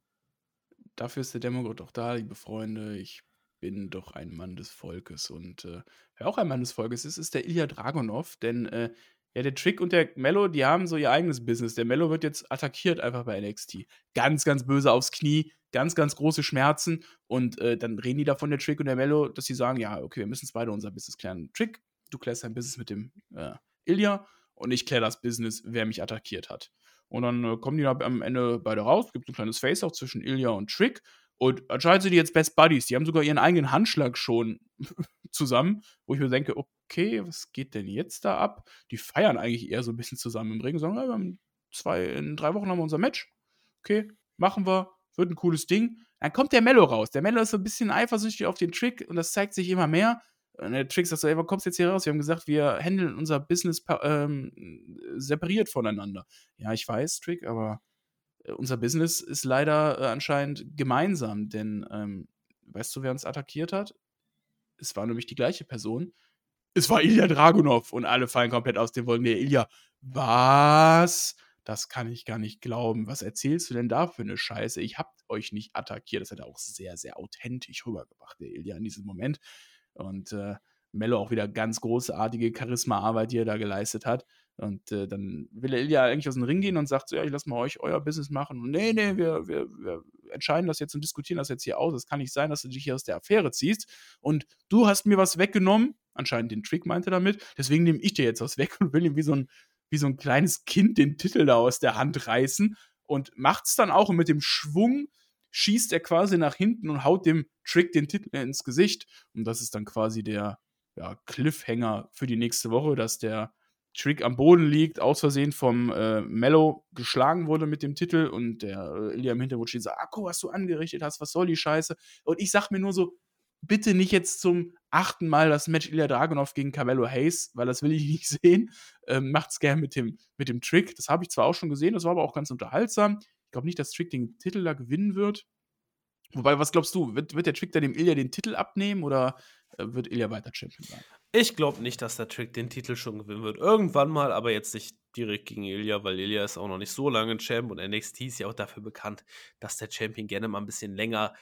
Dafür ist der Demogod auch da, liebe Freunde. Ich bin doch ein Mann des Volkes und, äh, wer auch ein Mann des Volkes ist, ist der Ilja Dragunov, denn, äh, ja, der Trick und der Mello, die haben so ihr eigenes Business. Der Mello wird jetzt attackiert einfach bei NXT. Ganz, ganz böse aufs Knie, ganz, ganz große Schmerzen und, äh, dann reden die davon, der Trick und der Mello, dass sie sagen: „Ja, okay, wir müssen jetzt beide unser Business klären. Trick, du klärst dein Business mit dem, äh, Ilja und ich kläre das Business, wer mich attackiert hat.“ Und dann, äh, kommen die da am Ende beide raus. Gibt so 'n kleines Face-Off zwischen Ilja und Trick und anscheinend sind die jetzt Best Buddies. Die haben sogar ihren eigenen Handschlag schon zusammen, wo ich mir denke: „Okay, was geht denn jetzt da ab?“ Die feiern eigentlich eher so 'n bisschen zusammen im Ring sagen: „Ja, wir haben 2 in 3 Wochen haben wir unser Match. Okay, machen wir, wird 'n cooles Ding.“ Dann kommt der Mello raus. Der Mello ist so 'n bisschen eifersüchtig auf den Trick und das zeigt sich immer mehr. Und der Trick sagt so: „Ey, wann kommst du jetzt hier raus? Wir haben gesagt, wir handeln unser Business ähm, separiert voneinander.“ „Ja, ich weiß, Trick, aber, äh, unser Business ist leider, äh, anscheinend gemeinsam, denn, ähm, weißt du, wer uns attackiert hat? Es war nämlich die gleiche Person. Es war Ilja Dragunov.“ Und alle fallen komplett aus den Wolken. Der Ilja: „Was? Das kann ich gar nicht glauben. Was erzählst du denn da für 'ne Scheiße? Ich habe euch nicht attackiert.“ Das hat er auch sehr, sehr authentisch rübergebracht, der Ilja in diesem Moment. Und, äh, Mello auch wieder ganz großartige Charisma-Arbeit, die er da geleistet hat. Und, äh, dann will der Ilja eigentlich aus dem Ring gehen und sagt so: „Ja, ich lasse mal euch euer Business machen.“ Und: „Ne, ne, wir wir wir entscheiden das jetzt und diskutieren das jetzt hier aus. Es kann nicht sein, dass du dich hier aus der Affäre ziehst. Und du hast mir was weggenommen.“ Anscheinend den Trick meint er damit. „Deswegen nehme ich dir jetzt was weg“ und will ihm wie so 'n wie so 'n kleines Kind den Titel da aus der Hand reißen und macht's dann auch. Mit dem Schwung schießt er quasi nach hinten und haut dem Trick den Titel ins Gesicht. Und das ist dann quasi der, ja, Cliffhanger für die nächste Woche, dass der Trick am Boden liegt, aus Versehen vom, äh, Mello geschlagen wurde mit dem Titel und der, äh, Ilja im Hintergrund steht so: „Ah, guck, was du angerichtet hast. Was soll die Scheiße?“ Und ich sage mir nur so: „Bitte nicht jetzt zum 8. Mal das Match Ilja Dragunov gegen Carmelo Hayes, weil das will ich nicht sehen. Ähm, macht's gern mit dem mit dem Trick.“ Das habe ich zwar auch schon gesehen, das war aber auch ganz unterhaltsam. Ich glaube nicht, dass Trick den Titel da gewinnen wird. Wobei, was glaubst du? Wird wird der Trick da dem Ilja den Titel abnehmen oder, äh, wird Ilja weiter Champion bleiben? Ich glaube nicht, dass der Trick den Titel schon gewinnen wird. Irgendwann mal, aber jetzt nicht direkt gegen Ilja, weil Ilja ist auch noch nicht so lange Champ und NXT ist ja auch dafür bekannt, dass der Champion gerne mal 'n bisschen länger,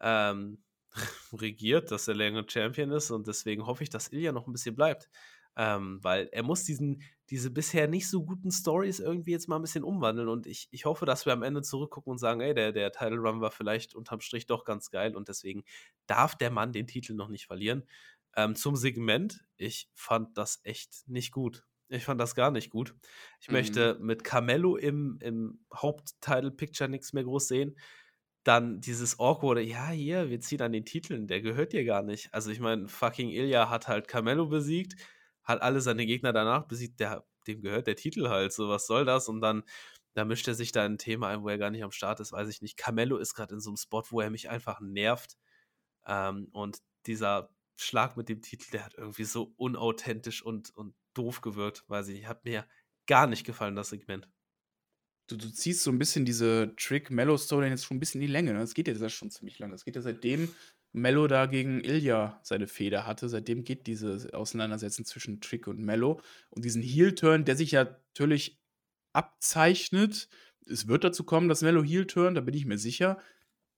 ähm, regiert, dass er länger Champion ist und deswegen hoffe ich, dass Ilja noch 'n bisschen bleibt. Ähm, weil er muss diesen diese bisher nicht so guten Storys irgendwie jetzt mal 'n bisschen umwandeln und ich ich hoffe, dass wir am Ende zurückgucken und sagen: „Ey, der der Title Run war vielleicht unterm Strich doch ganz geil“ und deswegen darf der Mann den Titel noch nicht verlieren. Ähm, zum Segment, ich fand das echt nicht gut. Ich fand das gar nicht gut. Ich Mhm. möchte mit Carmelo im im Haupt-Title Picture nix mehr groß sehen. Dann dieses awkwarde: „Ja, hier, wir ziehen an den Titeln, der gehört dir gar nicht.“ Also, ich meine, fucking Ilja hat halt Carmelo besiegt, hat alle seine Gegner danach besiegt, der dem gehört der Titel halt so, was soll das? Und dann dann mischt er sich da in 'n Thema ein, wo er gar nicht am Start ist, weiß ich nicht. Carmelo ist grad in so 'nem Spot, wo er mich einfach nervt. Ähm, und dieser Schlag mit dem Titel, der hat irgendwie so unauthentisch und und doof gewirkt, weiß ich nicht. Hat mir gar nicht gefallen, das Segment. Du du ziehst so 'n bisschen diese Trick-Mello-Storyline jetzt schon 'n bisschen in die Länge, ne? Das geht ja schon ziemlich lange. Das geht ja seitdem Mello da gegen Ilja seine Fehde hatte. Seitdem geht dieses Auseinandersetzen zwischen Trick und Mello und diesen Heel-Turn, der sich ja natürlich abzeichnet. Es wird dazu kommen, dass Mello Heel turnt, da bin ich mir sicher.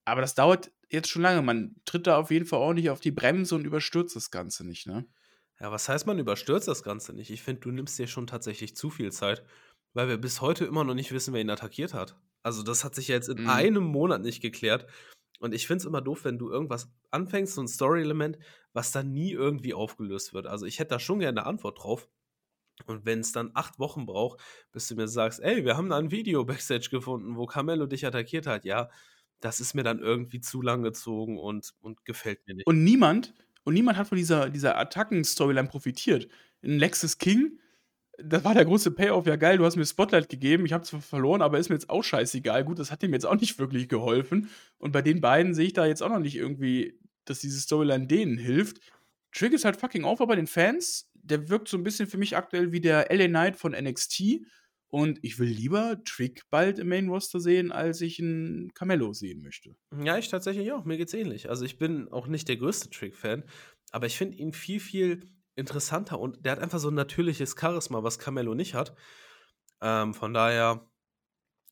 Aber das dauert jetzt schon lange. Man tritt da auf jeden Fall ordentlich auf die Bremse und überstürzt das Ganze nicht, ne? Ja, was heißt, man überstürzt das Ganze nicht? Ich finde, du nimmst dir schon tatsächlich zu viel Zeit, weil wir bis heute immer noch nicht wissen, wer ihn attackiert hat. Also, das hat sich ja jetzt in Mhm. einem Monat nicht geklärt Und ich finde es immer doof, wenn du irgendwas anfängst, so ein Story-Element, was dann nie irgendwie aufgelöst wird. Also ich hätte da schon gerne eine Antwort drauf. Und wenn es dann acht Wochen braucht, bis du mir sagst, ey, wir haben da ein Video Backstage gefunden, wo Carmelo dich attackiert hat, ja, das ist mir dann irgendwie zu lang gezogen und, und gefällt mir nicht. Und niemand, und niemand hat von dieser, dieser Attacken-Storyline profitiert. In Lexus King, das war der große Payoff, ja geil, du hast mir Spotlight gegeben, ich habe zwar verloren, aber ist mir jetzt auch scheißegal. Gut, das hat dem jetzt auch nicht wirklich geholfen. Und bei den beiden sehe ich da jetzt auch noch nicht irgendwie, dass diese Storyline denen hilft. Trick ist halt fucking over bei den Fans. Der wirkt so ein bisschen für mich aktuell wie der LA Knight von NXT. Und ich will lieber Trick bald im Main Roster sehen, als ich einen Carmelo sehen möchte. Ja, ich tatsächlich auch. Mir geht's ähnlich. Also ich bin auch nicht der größte Trick-Fan, aber ich finde ihn viel, viel interessanter und der hat einfach so ein natürliches Charisma, was Carmelo nicht hat. Ähm, von daher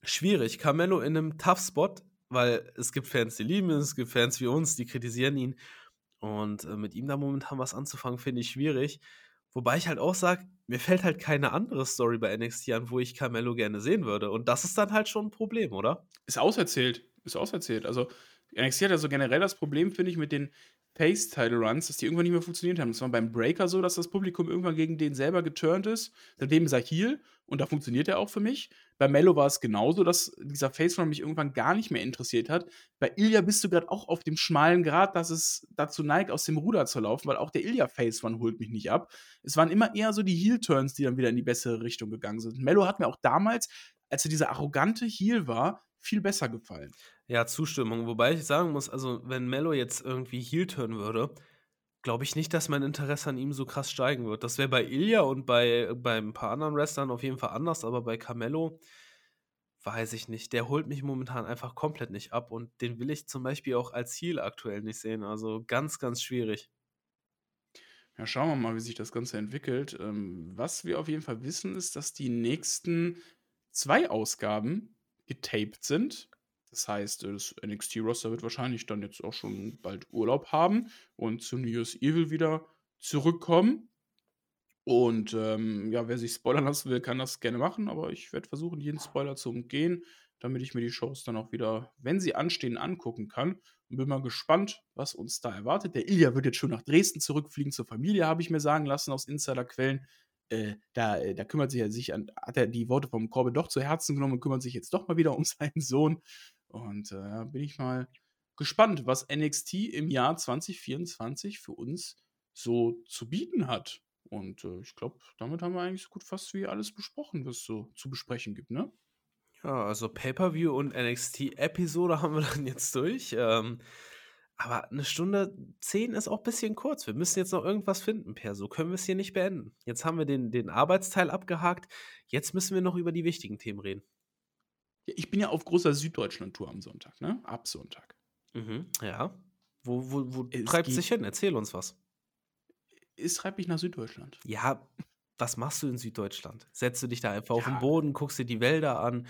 schwierig. Carmelo in einem Tough Spot, weil es gibt Fans, die lieben ihn, es gibt Fans wie uns, die kritisieren ihn. Und äh, mit ihm da momentan was anzufangen, finde ich schwierig. Wobei ich halt auch sage, mir fällt halt keine andere Story bei NXT an, wo ich Carmelo gerne sehen würde. Und das ist dann halt schon ein Problem, oder? Ist auserzählt. Ist auserzählt. Also, NXT hat ja so generell das Problem, finde ich, mit den Face-Title-Runs, dass die irgendwann nicht mehr funktioniert haben. Das war beim Breaker so, dass das Publikum irgendwann gegen den selber geturnt ist. Seitdem ist er Heal und da funktioniert er auch für mich. Bei Mello war es genauso, dass dieser Face-Run mich irgendwann gar nicht mehr interessiert hat. Bei Ilya bist du gerade auch auf dem schmalen Grad, dass es dazu neigt, aus dem Ruder zu laufen, weil auch der Ilya Face-Run holt mich nicht ab. Es waren immer eher so die Heel-Turns, die dann wieder in die bessere Richtung gegangen sind. Mello hat mir auch damals, als er dieser arrogante Heel war, viel besser gefallen. Ja, Zustimmung. Wobei ich sagen muss, also wenn Mello jetzt irgendwie Heel turn würde, glaube ich nicht, dass mein Interesse an ihm so krass steigen wird. Das wäre bei Ilya und bei, bei ein paar anderen Wrestlern auf jeden Fall anders, aber bei Carmelo weiß ich nicht. Der holt mich momentan einfach komplett nicht ab und den will ich zum Beispiel auch als Heel aktuell nicht sehen. Also ganz, ganz schwierig. Ja, schauen wir mal, wie sich das Ganze entwickelt. Ähm, was wir auf jeden Fall wissen, ist, dass die nächsten zwei Ausgaben getaped sind. Das heißt, das NXT-Roster wird wahrscheinlich dann jetzt auch schon bald Urlaub haben und zu New Year's Evil wieder zurückkommen. Und ähm, ja, wer sich spoilern lassen will, kann das gerne machen, aber ich werde versuchen, jeden Spoiler zu umgehen, damit ich mir die Shows dann auch wieder, wenn sie anstehen, angucken kann. Und bin mal gespannt, was uns da erwartet. Der Ilya wird jetzt schon nach Dresden zurückfliegen zur Familie, habe ich mir sagen lassen aus Insiderquellen. Äh, da, äh, da kümmert sich er sich an, hat er die Worte vom Corbin doch zu Herzen genommen und kümmert sich jetzt doch mal wieder um seinen Sohn. Und äh, bin ich mal gespannt, was NXT im Jahr 2024 für uns so zu bieten hat. Und äh, ich glaube, damit haben wir eigentlich so gut fast wie alles besprochen, was es so zu besprechen gibt, ne? Ja, also Pay-Per-View und NXT-Episode haben wir dann jetzt durch. Ähm, aber eine Stunde zehn ist auch ein bisschen kurz. Wir müssen jetzt noch irgendwas finden, Per. So können wir es hier nicht beenden. Jetzt haben wir den, den Arbeitsteil abgehakt. Jetzt müssen wir noch über die wichtigen Themen reden. Ja, ich bin ja auf großer Süddeutschland-Tour am Sonntag, ne? Ab Sonntag. Mhm, ja. Wo, wo, wo treibt es sich hin? Erzähl uns was. Es treibt mich nach Süddeutschland. Ja, was machst du in Süddeutschland? Setzt du dich da einfach ja. auf den Boden, guckst dir die Wälder an?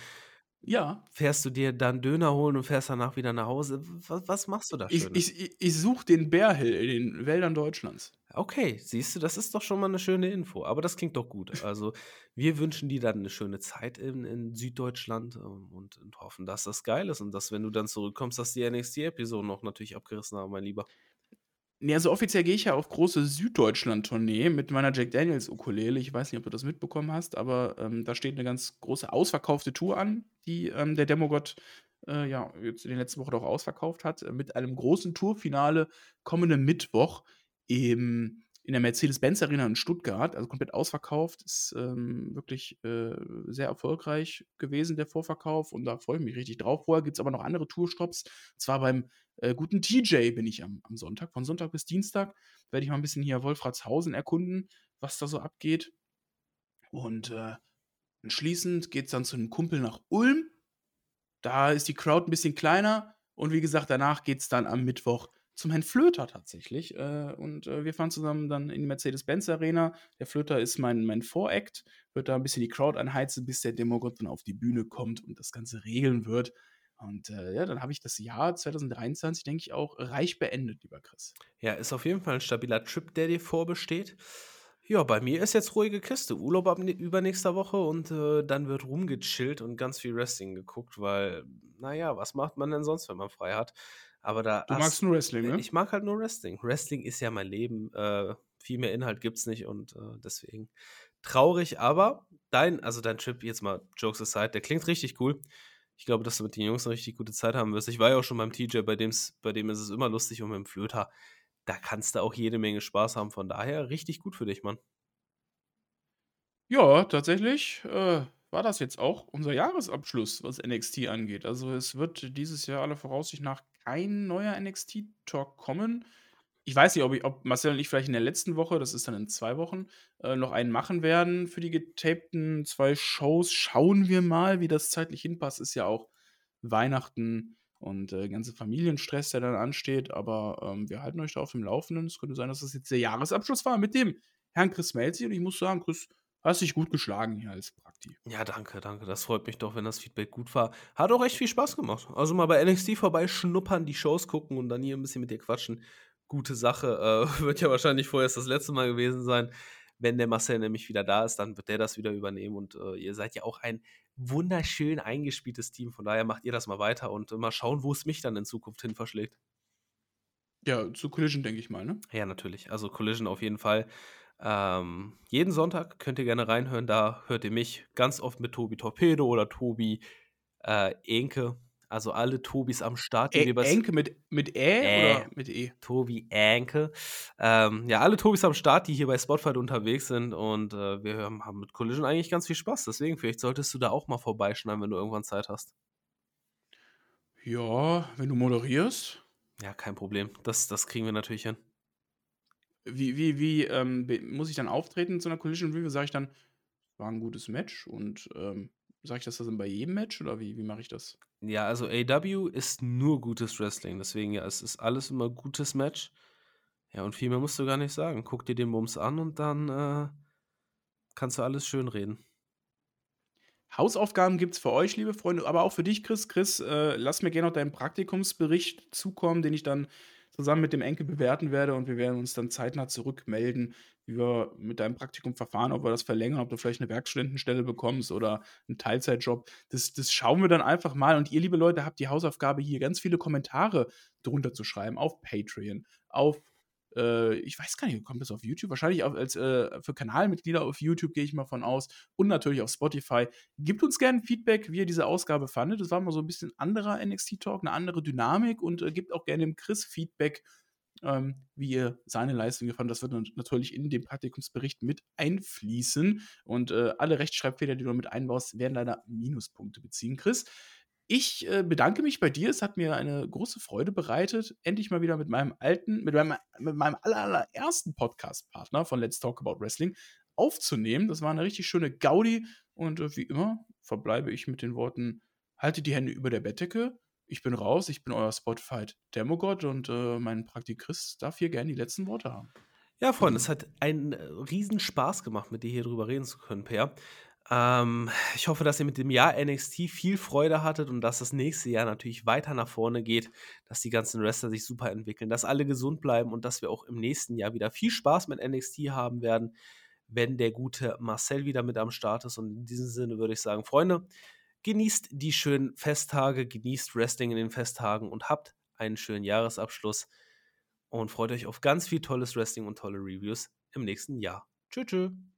Ja. Fährst du dir dann Döner holen und fährst danach wieder nach Hause? Was, was machst du da Ich, ich, ich, ich suche den Bärhill in den Wäldern Deutschlands. Okay, siehst du, das ist doch schon mal eine schöne Info. Aber das klingt doch gut. Also, wir wünschen dir dann eine schöne Zeit in, in Süddeutschland ähm, und, und hoffen, dass das geil ist und dass, wenn du dann zurückkommst, dass die NXT-Episode noch natürlich abgerissen haben, mein Lieber. Nee, also offiziell gehe ich ja auf große Süddeutschland-Tournee mit meiner Jack Daniels Ukulele. Ich weiß nicht, ob du das mitbekommen hast, aber ähm, da steht eine ganz große ausverkaufte Tour an, die ähm, der Demogott äh, ja jetzt in den letzten Wochen auch ausverkauft hat, äh, mit einem großen Tourfinale kommenden Mittwoch im, in der Mercedes-Benz Arena in Stuttgart, also komplett ausverkauft. Ist ähm, wirklich äh, sehr erfolgreich gewesen, der Vorverkauf, und da freue ich mich richtig drauf. Vorher gibt es aber noch andere Tourstops, zwar beim äh, guten TJ bin ich am, am Sonntag. Von Sonntag bis Dienstag werde ich mal ein bisschen hier Wolfratshausen erkunden, was da so abgeht. Und äh, anschließend geht es dann zu einem Kumpel nach Ulm. Da ist die Crowd ein bisschen kleiner. Und wie gesagt, danach geht es dann am Mittwoch zum Herrn Flöter tatsächlich. Äh, und äh, wir fahren zusammen dann in die Mercedes-Benz Arena. Der Flöter ist mein, mein Voract, wird da ein bisschen die Crowd anheizen, bis der Demogod dann auf die Bühne kommt und das Ganze regeln wird. Und äh, ja, dann habe ich das Jahr 2023, denke ich, auch reich beendet, lieber Chris. Ja, ist auf jeden Fall ein stabiler Trip, der dir vorbesteht. Ja, bei mir ist jetzt ruhige Kiste. Urlaub ab übernächster Woche und äh, dann wird rumgechillt und ganz viel Wrestling geguckt, weil, naja, was macht man denn sonst, wenn man frei hat? Aber da du magst nur Wrestling, ne? Ich mag halt nur Wrestling. Wrestling ist ja mein Leben. Äh, viel mehr Inhalt gibt's nicht und äh, deswegen traurig. Aber dein, also dein Trip, jetzt mal Jokes aside, der klingt richtig cool. Ich glaube, dass du mit den Jungs eine richtig gute Zeit haben wirst. Ich war ja auch schon beim TJ, bei, dem's, bei dem ist es immer lustig und mit dem Flöter. Da kannst du auch jede Menge Spaß haben. Von daher richtig gut für dich, Mann. Ja, tatsächlich äh, war das jetzt auch unser Jahresabschluss, was NXT angeht. Also es wird dieses Jahr aller Voraussicht nach kein neuer NXT-Talk kommen. Ich weiß nicht, ob, ich, ob Marcel und ich vielleicht in der letzten Woche, das ist dann in zwei Wochen, äh, noch einen machen werden für die getapten zwei Shows. Schauen wir mal, wie das zeitlich hinpasst. Ist ja auch Weihnachten und äh, ganze Familienstress, der dann ansteht. Aber ähm, wir halten euch da auf dem Laufenden. Es könnte sein, dass das jetzt der Jahresabschluss war mit dem Herrn Chris Melzi. Und ich muss sagen, Chris, hast dich gut geschlagen hier als Prakti. Ja, danke, danke. Das freut mich doch, wenn das Feedback gut war. Hat auch echt viel Spaß gemacht. Also mal bei NXT vorbeischnuppern, die Shows gucken und dann hier ein bisschen mit dir quatschen. Gute Sache. Äh, wird ja wahrscheinlich vorerst das letzte Mal gewesen sein. Wenn der Marcel nämlich wieder da ist, dann wird der das wieder übernehmen. Und äh, ihr seid ja auch ein wunderschön eingespieltes Team. Von daher macht ihr das mal weiter und äh, mal schauen, wo es mich dann in Zukunft hin verschlägt. Ja, zu Collision denke ich mal, ne? Ja, natürlich. Also Collision auf jeden Fall. Ähm, jeden Sonntag könnt ihr gerne reinhören. Da hört ihr mich ganz oft mit Tobi Torpedo oder Tobi äh, Enke. Also alle Tobis am Start. Die Ä Enke mit, mit Ä äh, oder mit E? Tobi Enke. Ähm, ja, alle Tobis am Start, die hier bei Spotify unterwegs sind. Und äh, wir haben mit Collision eigentlich ganz viel Spaß. Deswegen, vielleicht solltest du da auch mal vorbeischneiden, wenn du irgendwann Zeit hast. Ja, wenn du moderierst. Ja, kein Problem. Das, das kriegen wir natürlich hin. Wie, wie, wie ähm, muss ich dann auftreten zu einer Collision Review? Sage ich dann, war ein gutes Match und ähm, sage ich das dann bei jedem Match oder wie, wie mache ich das? Ja, also AW ist nur gutes Wrestling, deswegen ja, es ist alles immer gutes Match. Ja, und viel mehr musst du gar nicht sagen. Guck dir den Bums an und dann äh, kannst du alles schön reden. Hausaufgaben gibt es für euch, liebe Freunde, aber auch für dich, Chris. Chris, äh, lass mir gerne noch deinen Praktikumsbericht zukommen, den ich dann zusammen mit dem Enkel bewerten werde und wir werden uns dann zeitnah zurückmelden, wie wir mit deinem Praktikum verfahren, ob wir das verlängern, ob du vielleicht eine Werkstudentenstelle bekommst oder einen Teilzeitjob. Das, das schauen wir dann einfach mal. Und ihr, liebe Leute, habt die Hausaufgabe, hier ganz viele Kommentare drunter zu schreiben auf Patreon, auf äh, ich weiß gar nicht, kommt das auf YouTube? Wahrscheinlich auch als äh, für Kanalmitglieder auf YouTube gehe ich mal von aus und natürlich auf Spotify. Gebt uns gerne Feedback, wie ihr diese Ausgabe fandet. Das war mal so ein bisschen anderer NXT-Talk, eine andere Dynamik und äh, gebt auch gerne dem Chris Feedback, ähm, wie ihr seine Leistung fandet. Das wird natürlich in den Praktikumsbericht mit einfließen und äh, alle Rechtschreibfehler, die du mit einbaust, werden leider Minuspunkte beziehen. Chris, ich äh, bedanke mich bei dir. Es hat mir eine große Freude bereitet, endlich mal wieder mit meinem alten, mit meinem, mit meinem allerersten Podcast-Partner von Let's Talk About Wrestling aufzunehmen. Das war eine richtig schöne Gaudi. Und äh, wie immer verbleibe ich mit den Worten: Haltet die Hände über der Bettdecke. Ich bin raus. Ich bin euer Spotify Demogod und äh, mein Praktik Chris darf hier gerne die letzten Worte haben. Ja, Freunde, es hat einen äh, riesen Spaß gemacht, mit dir hier drüber reden zu können, Per. Ähm, ich hoffe, dass ihr mit dem Jahr NXT viel Freude hattet und dass das nächste Jahr natürlich weiter nach vorne geht, dass die ganzen Wrestler sich super entwickeln, dass alle gesund bleiben und dass wir auch im nächsten Jahr wieder viel Spaß mit NXT haben werden, wenn der gute Marcel wieder mit am Start ist. Und in diesem Sinne würde ich sagen, Freunde, genießt die schönen Festtage, genießt Wrestling in den Festtagen und habt einen schönen Jahresabschluss und freut euch auf ganz viel tolles Wrestling und tolle Reviews im nächsten Jahr. Tschüss. tschüss.